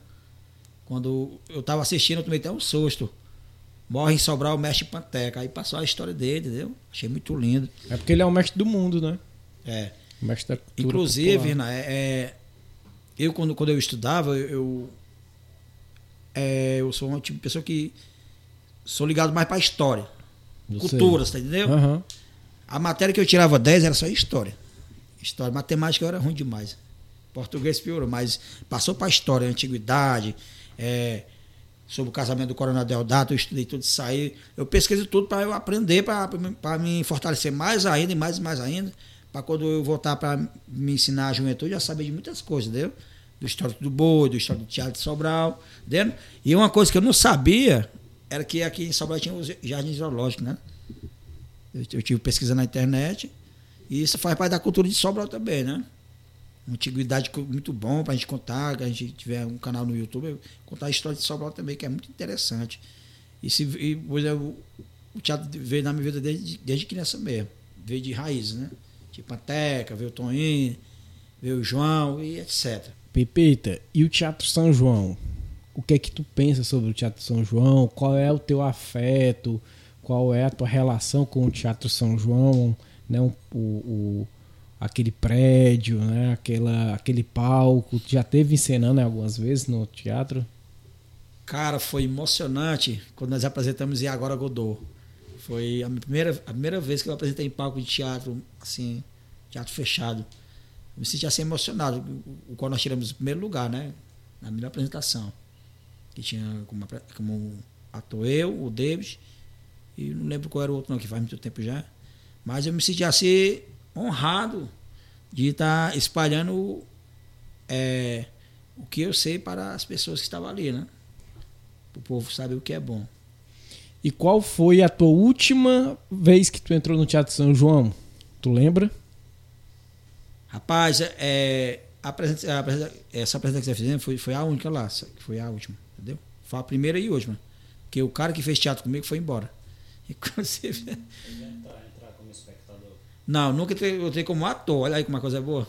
Quando eu estava assistindo, eu tomei até um susto. Morre em Sobral o mestre Panteca. Aí passou a história dele, entendeu? Achei muito lindo. É porque ele é o mestre do mundo, né? É. O mestre da cultura Inclusive, né, é, eu quando, quando eu estudava, eu, é, eu sou uma tipo de pessoa que sou ligado mais para história, Eu culturas, sei. tá entendendo? Aham. A matéria que eu tirava 10 era só história. História, matemática eu era ruim demais. Português piorou, mas passou para história, antiguidade, é, sobre o casamento do Coronel Deodato, eu estudei tudo isso aí. Eu pesquisei tudo para eu aprender, para me fortalecer mais ainda e mais e mais ainda, para quando eu voltar para me ensinar a juventude, já saber de muitas coisas, entendeu? Do histórico do boi, do histórico do Teatro de Sobral, entendeu? E uma coisa que eu não sabia era que aqui em Sobral tinha os jardins zoológicos, né? Eu, eu tive pesquisa na internet e isso faz parte da cultura de Sobral também, né? Antiguidade muito bom para a gente contar, a gente tiver um canal no YouTube, contar a história de Sobral também, que é muito interessante. E, se, e pois é, o, teatro veio na minha vida desde, desde criança mesmo, veio de raiz, né? Tipo a Teca, veio o Toninho, veio o João e etc. Pepita, e o Teatro São João? O que é que tu pensa sobre o Teatro São João? Qual é o teu afeto? Qual é a tua relação com o Teatro São João? Né? O, o aquele prédio, né? Aquela, aquele palco. Já teve encenando algumas vezes no teatro? Cara, foi emocionante quando nós apresentamos E Agora Godot. Foi a minha primeira, a primeira vez que eu apresentei em palco de teatro, assim, teatro fechado. Eu me senti assim emocionado, o qual nós tiramos o primeiro lugar, né? Na melhor apresentação. Que tinha como, como ator eu, o David, e não lembro qual era o outro não, que faz muito tempo já. Mas eu me senti assim honrado de estar espalhando é, o que eu sei para as pessoas que estavam ali, né? O povo saber o que é bom. E qual foi a tua última vez que tu entrou no Teatro São João? Tu lembra? Rapaz, é, a apresenta, a apresenta, essa apresentação que você fizemos foi, foi a única lá, foi a última, entendeu? Foi a primeira e última. Porque o cara que fez teatro comigo foi embora. Inclusive. Não, nunca entrei como ator. Olha aí como a coisa é boa.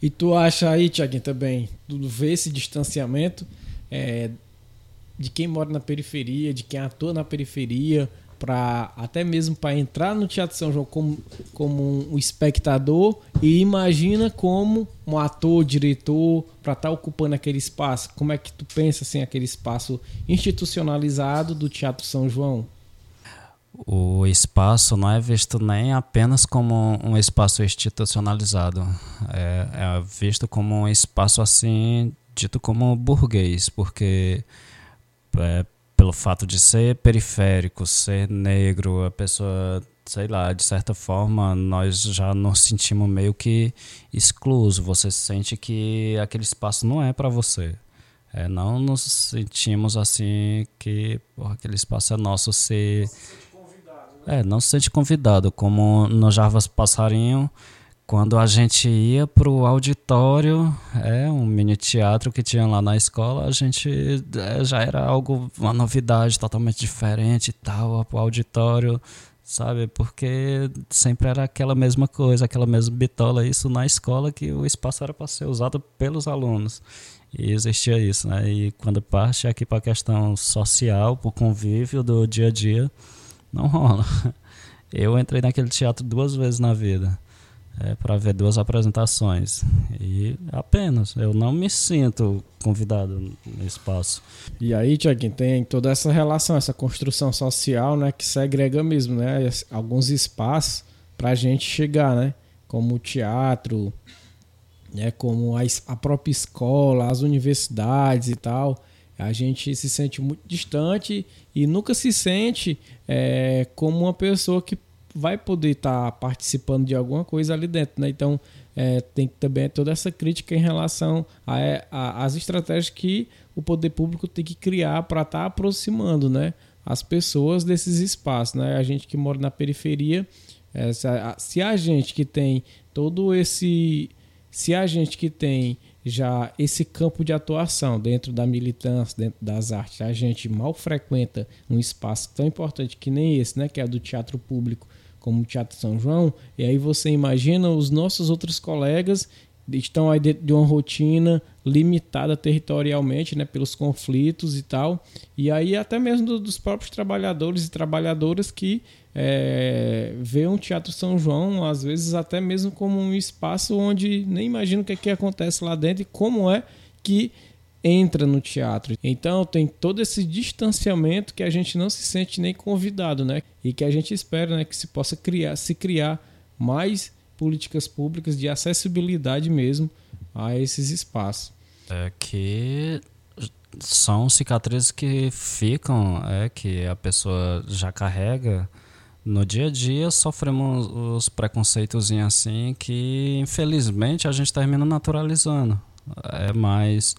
E tu acha aí, Tiaguinho, também, tu vê esse distanciamento é, de quem mora na periferia, de quem atua na periferia, para até mesmo para entrar no Teatro São João como, como um espectador e imagina como um ator, diretor, para estar tá ocupando aquele espaço. Como é que tu pensa assim aquele espaço institucionalizado do Teatro São João? O espaço não é visto nem apenas como um espaço institucionalizado, é, é, visto como um espaço assim, dito como burguês, porque é, pelo fato de ser periférico, ser negro, a pessoa, sei lá, de certa forma, nós já nos sentimos meio que excluso. Você sente que aquele espaço não é para você. É, não nos sentimos assim que porra, aquele espaço é nosso ser é, não se sente convidado, como no Jarvas Passarinho, quando a gente ia pro auditório, é um mini teatro que tinha lá na escola, a gente é, já era algo, uma novidade totalmente diferente e tal, pro auditório, sabe? Porque sempre era aquela mesma coisa, aquela mesma bitola, isso na escola que o espaço era para ser usado pelos alunos. E existia isso, né? E quando parte aqui para a questão social, para o convívio do dia a dia, não rola. Eu entrei naquele teatro duas vezes na vida. É, para ver duas apresentações. E apenas, eu não me sinto convidado no espaço. E aí, Tiaguinho, tem toda essa relação, essa construção social, né, que segrega mesmo, né, alguns espaços para a gente chegar, né, como o teatro, né, como a, a própria escola, as universidades e tal. A gente se sente muito distante e nunca se sente é, como uma pessoa que vai poder estar tá participando de alguma coisa ali dentro, né? Então é, tem também toda essa crítica em relação às estratégias que o poder público tem que criar para estar tá aproximando, né? As pessoas desses espaços, né? A gente que mora na periferia, é, se, a, se a gente que tem todo esse, se a gente que tem já esse campo de atuação dentro da militância, dentro das artes, a gente mal frequenta um espaço tão importante que nem esse, né, que é do teatro público, como o Teatro São João, e aí você imagina os nossos outros colegas estão aí dentro de uma rotina limitada territorialmente, né, pelos conflitos e tal, e aí até mesmo do, dos próprios trabalhadores e trabalhadoras que é, vê um Teatro São João, às vezes até mesmo como um espaço onde nem imagina o que, é que acontece lá dentro e como é que entra no teatro. Então tem todo esse distanciamento que a gente não se sente nem convidado, né? E que a gente espera, né, que se possa criar, se criar mais políticas públicas de acessibilidade mesmo a esses espaços. É que são cicatrizes que ficam, é que a pessoa já carrega no dia a dia sofremos os preconceitos assim que infelizmente a gente termina naturalizando. É mais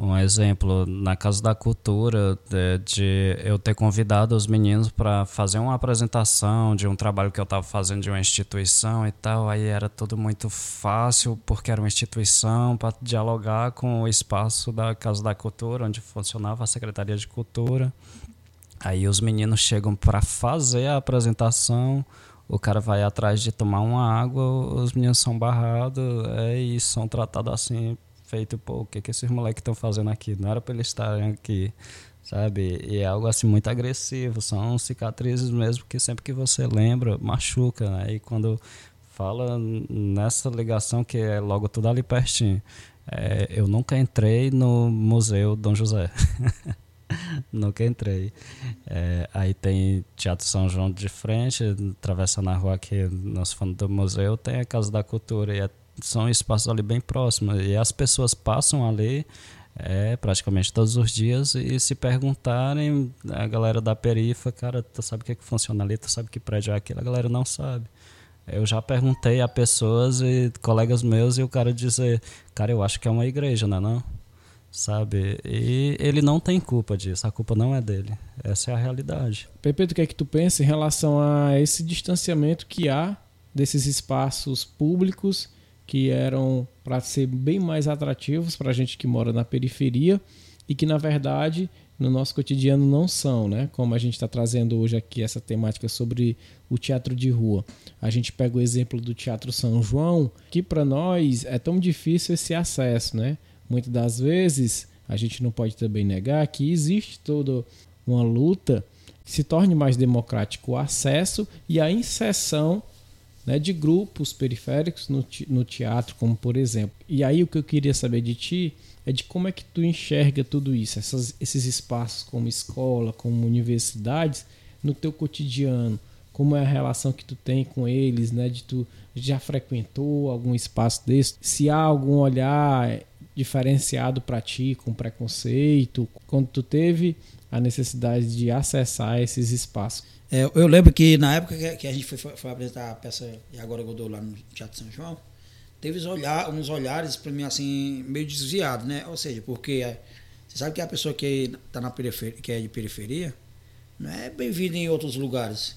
um exemplo na Casa da Cultura de, de eu ter convidado os meninos para fazer uma apresentação de um trabalho que eu estava fazendo de uma instituição e tal. Aí era tudo muito fácil porque era uma instituição para dialogar com o espaço da Casa da Cultura, onde funcionava a Secretaria de Cultura. Aí os meninos chegam para fazer a apresentação. O cara vai atrás de tomar uma água, os meninos são barrados é, e são tratados assim feito, pô, o que, que esses moleques estão fazendo aqui? Não era para eles estarem aqui, sabe? E é algo assim muito agressivo, são cicatrizes mesmo que sempre que você lembra, machuca, né? E quando fala nessa ligação que é logo tudo ali pertinho, é, eu nunca entrei no Museu Dom José. nunca entrei. É, aí tem Teatro São João de frente, atravessando a rua aqui, nós falando do museu, tem a Casa da Cultura e é são espaços ali bem próximos e as pessoas passam ali é, praticamente todos os dias e se perguntarem, a galera da perifa, cara, tu sabe o que, é que funciona ali, tu sabe que prédio é aquele, a galera não sabe. Eu já perguntei a pessoas e colegas meus e o cara dizer, cara, eu acho que é uma igreja, não é não? Sabe? E ele não tem culpa disso, a culpa não é dele. Essa é a realidade. Pepe, o que é que tu pensa em relação a esse distanciamento que há desses espaços públicos que eram para ser bem mais atrativos para a gente que mora na periferia e que na verdade no nosso cotidiano não são, né? Como a gente está trazendo hoje aqui essa temática sobre o teatro de rua. A gente pega o exemplo do Teatro São João, que para nós é tão difícil esse acesso, né? Muitas das vezes a gente não pode também negar que existe toda uma luta que se torne mais democrático o acesso e a inserção né, de grupos periféricos no, no teatro, como por exemplo. E aí o que eu queria saber de ti é de como é que tu enxerga tudo isso, essas, esses espaços como escola, como universidades, no teu cotidiano. Como é a relação que tu tem com eles, né? De tu já frequentou algum espaço desse? Se há algum olhar diferenciado para ti, com preconceito, quando tu teve a necessidade de acessar esses espaços. É, eu lembro que na época que a gente foi, foi apresentar a peça E Agora Godot lá no Teatro São João, teve olhar, uns olhares para mim assim, meio desviados, né? Ou seja, porque é, você sabe que a pessoa que, tá na periferia, que é de periferia não é bem-vinda em outros lugares.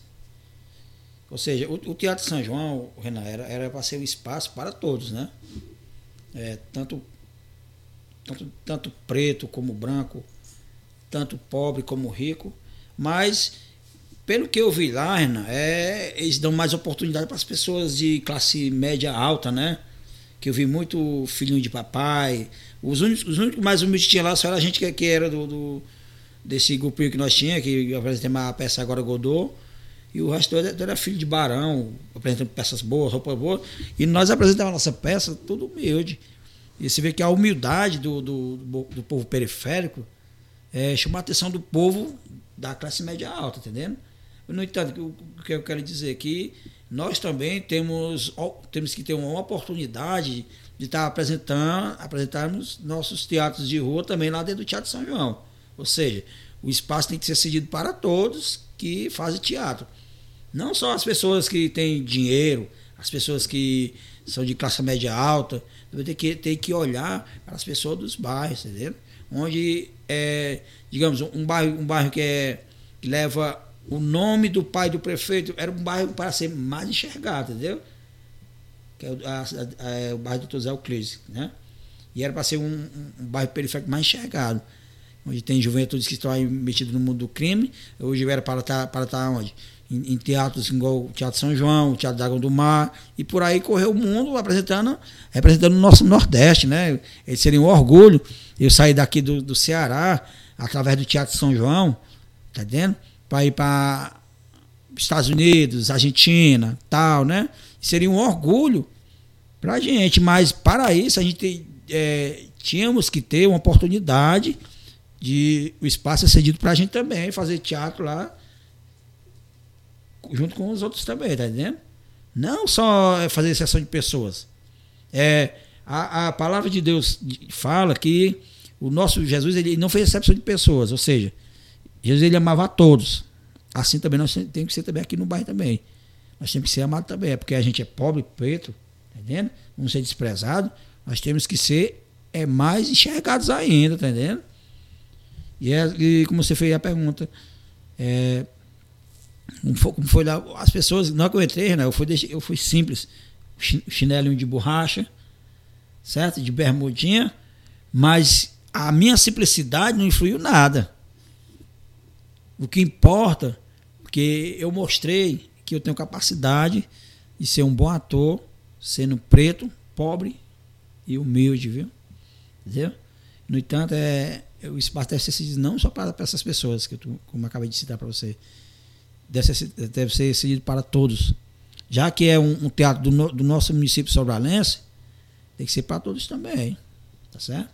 Ou seja, o, o Teatro São João, Renan, era para ser um espaço para todos, né? É, tanto, tanto, tanto preto como branco, tanto pobre como rico, mas pelo que eu vi lá, Renan, é, eles dão mais oportunidade para as pessoas de classe média alta, né? Que eu vi muito filhinho de papai. Os únicos, os únicos mais humildes que tinha lá só era a gente que, que era do, do, desse grupinho que nós tínhamos, que apresentamos a peça agora Godot. E o resto era, era filho de barão, apresentando peças boas, roupa boa. E nós apresentamos a nossa peça tudo humilde. E você vê que a humildade do, do, do, povo periférico é, chama a atenção do povo da classe média alta, entendendo? No entanto, o que eu quero dizer é que nós também temos, temos que ter uma oportunidade de estar apresentando, apresentarmos nossos teatros de rua também lá dentro do Teatro São João. Ou seja, o espaço tem que ser cedido para todos que fazem teatro. Não só as pessoas que têm dinheiro, as pessoas que são de classe média alta, tem que, tem que olhar para as pessoas dos bairros, entendeu? Onde, é, digamos, um bairro, um bairro que, é, que leva o nome do pai do prefeito, era um bairro para ser mais enxergado, entendeu? Que é o, a, a, é o bairro do Zé Euclides, né? E era para ser um, um, um, bairro periférico mais enxergado. Onde tem juventude que estão aí metidos no mundo do crime. Hoje era para estar, tá, para estar tá onde? Em, em, teatros igual o Teatro São João, o Teatro Água do Mar. E por aí correu o mundo apresentando, representando o nosso Nordeste, né? Ele seria um orgulho. Eu saí daqui do, do Ceará, através do Teatro São João, tá entendendo? Para ir para Estados Unidos, Argentina, tal, né? Seria um orgulho para a gente, mas para isso a gente é, tínhamos que ter uma oportunidade de o espaço cedido para a gente também fazer teatro lá junto com os outros também, tá entendendo? Não só fazer exceção de pessoas. É, a, a palavra de Deus fala que o nosso Jesus ele não fez exceção de pessoas, ou seja, Jesus ele amava a todos. Assim também nós temos que ser também aqui no bairro também. Nós temos que ser amados também, é porque a gente é pobre, preto, tá entendendo? Vamos ser desprezado, nós temos que ser é, mais enxergados ainda, tá entendendo? E, é, e como você fez a pergunta, é, como foi, como foi lá, as pessoas, na hora que eu entrei, né, eu, fui, eu fui simples, chinelinho de borracha, certo? De bermudinha, mas a minha simplicidade não influiu nada. O que importa, porque eu mostrei que eu tenho capacidade de ser um bom ator, sendo preto, pobre e humilde, viu? Entendeu? No entanto, é, ser cedido não só para, para essas pessoas, que eu, como eu acabei de citar para você, deve ser, deve ser cedido para todos. Já que é um, um teatro do, do, nosso município sobralense, tem que ser para todos também. Tá certo?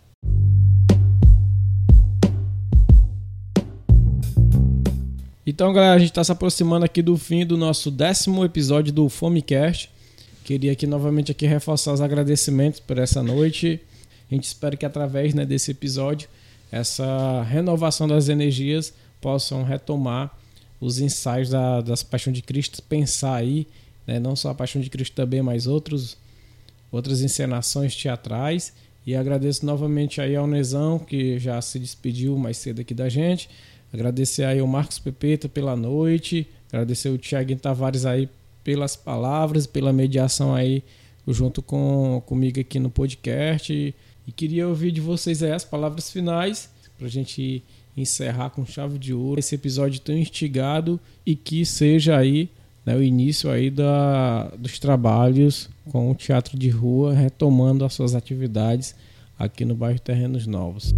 Então, galera, a gente está se aproximando aqui do fim do nosso décimo episódio do Fomecast. Queria aqui novamente aqui reforçar os agradecimentos por essa noite. A gente espera que através né, desse episódio, essa renovação das energias possam retomar os ensaios da, das Paixão de Cristo, pensar aí, né, não só a Paixão de Cristo também, mas outros, outras encenações teatrais. E agradeço novamente aí ao Nezão, que já se despediu mais cedo aqui da gente. Agradecer aí ao Marcos Pepeta pela noite. Agradecer o Thiago Tavares aí pelas palavras, pela mediação aí junto com comigo aqui no podcast. E queria ouvir de vocês aí as palavras finais para a gente encerrar com chave de ouro esse episódio tão instigado e que seja aí né, o início aí da, dos trabalhos com o teatro de rua retomando as suas atividades aqui no bairro Terrenos Novos.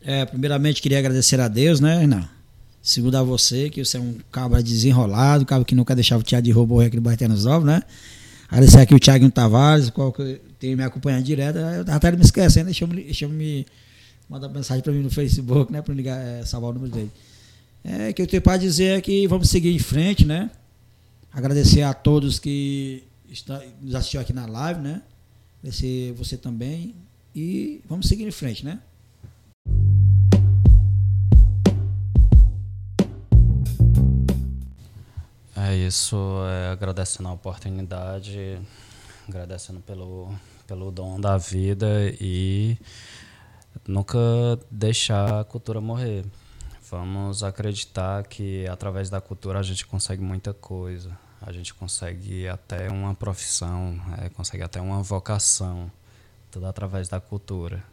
É, primeiramente queria agradecer a Deus, né, Renan? Segundo a você, que você é um cabra desenrolado, cabra que nunca deixava o Thiago de robô aqui no Bairro Novos, né? Agradecer aqui o Thiago Tavares, qual que tem me acompanhado direto. Eu até me esquecendo, deixa eu me mandar mensagem para mim no Facebook, né? Para ligar, é, salvar o número dele. É, que eu tenho para dizer é que vamos seguir em frente, né? Agradecer a todos que está, nos assistiu aqui na live, né? Agradecer você também. E vamos seguir em frente, né? É isso, é, agradecendo a oportunidade, agradecendo pelo, pelo dom da vida e nunca deixar a cultura morrer. Vamos acreditar que através da cultura a gente consegue muita coisa. A gente consegue até uma profissão, é, consegue até uma vocação, tudo através da cultura.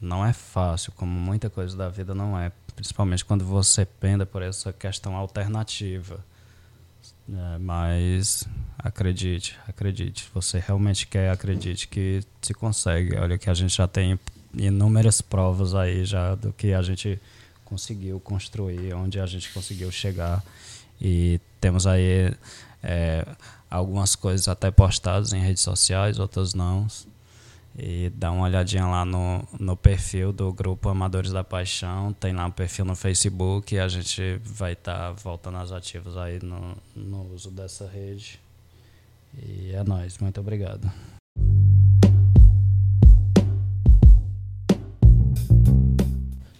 Não é fácil, como muita coisa da vida não é, principalmente quando você penda por essa questão alternativa é, mas acredite, acredite. Você realmente quer, acredite que se consegue. Olha que a gente já tem inúmeras provas aí já do que a gente conseguiu construir, onde a gente conseguiu chegar. E temos aí é, algumas coisas até postadas em redes sociais, outras não. E dá uma olhadinha lá no, no perfil do grupo Amadores da Paixão. Tem lá um perfil no Facebook a gente vai estar tá voltando às ativas aí no, no uso dessa rede. E é nóis, muito obrigado.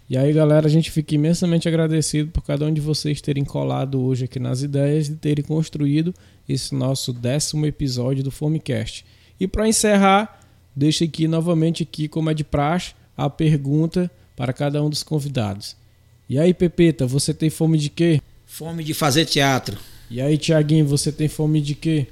E aí, galera, a gente fica imensamente agradecido por cada um de vocês terem colado hoje aqui nas ideias e terem construído esse nosso décimo episódio do Fomecast. E para encerrar, deixo aqui novamente aqui, como é de praxe, a pergunta para cada um dos convidados. E aí, Pepeta, você tem fome de quê? Fome de fazer teatro. E aí, Tiaguinho, você tem fome de quê?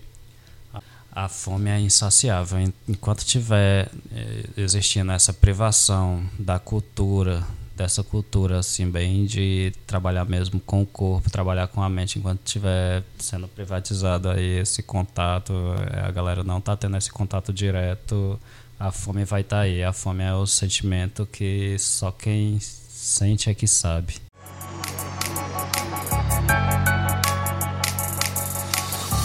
A fome é insaciável. Enquanto tiver eh, existindo essa privação da cultura, dessa cultura assim bem de trabalhar mesmo com o corpo, trabalhar com a mente, enquanto estiver sendo privatizado aí esse contato, eh, a galera não tá tendo esse contato direto, a fome vai estar tá aí. A fome é o sentimento que só quem sente é que sabe.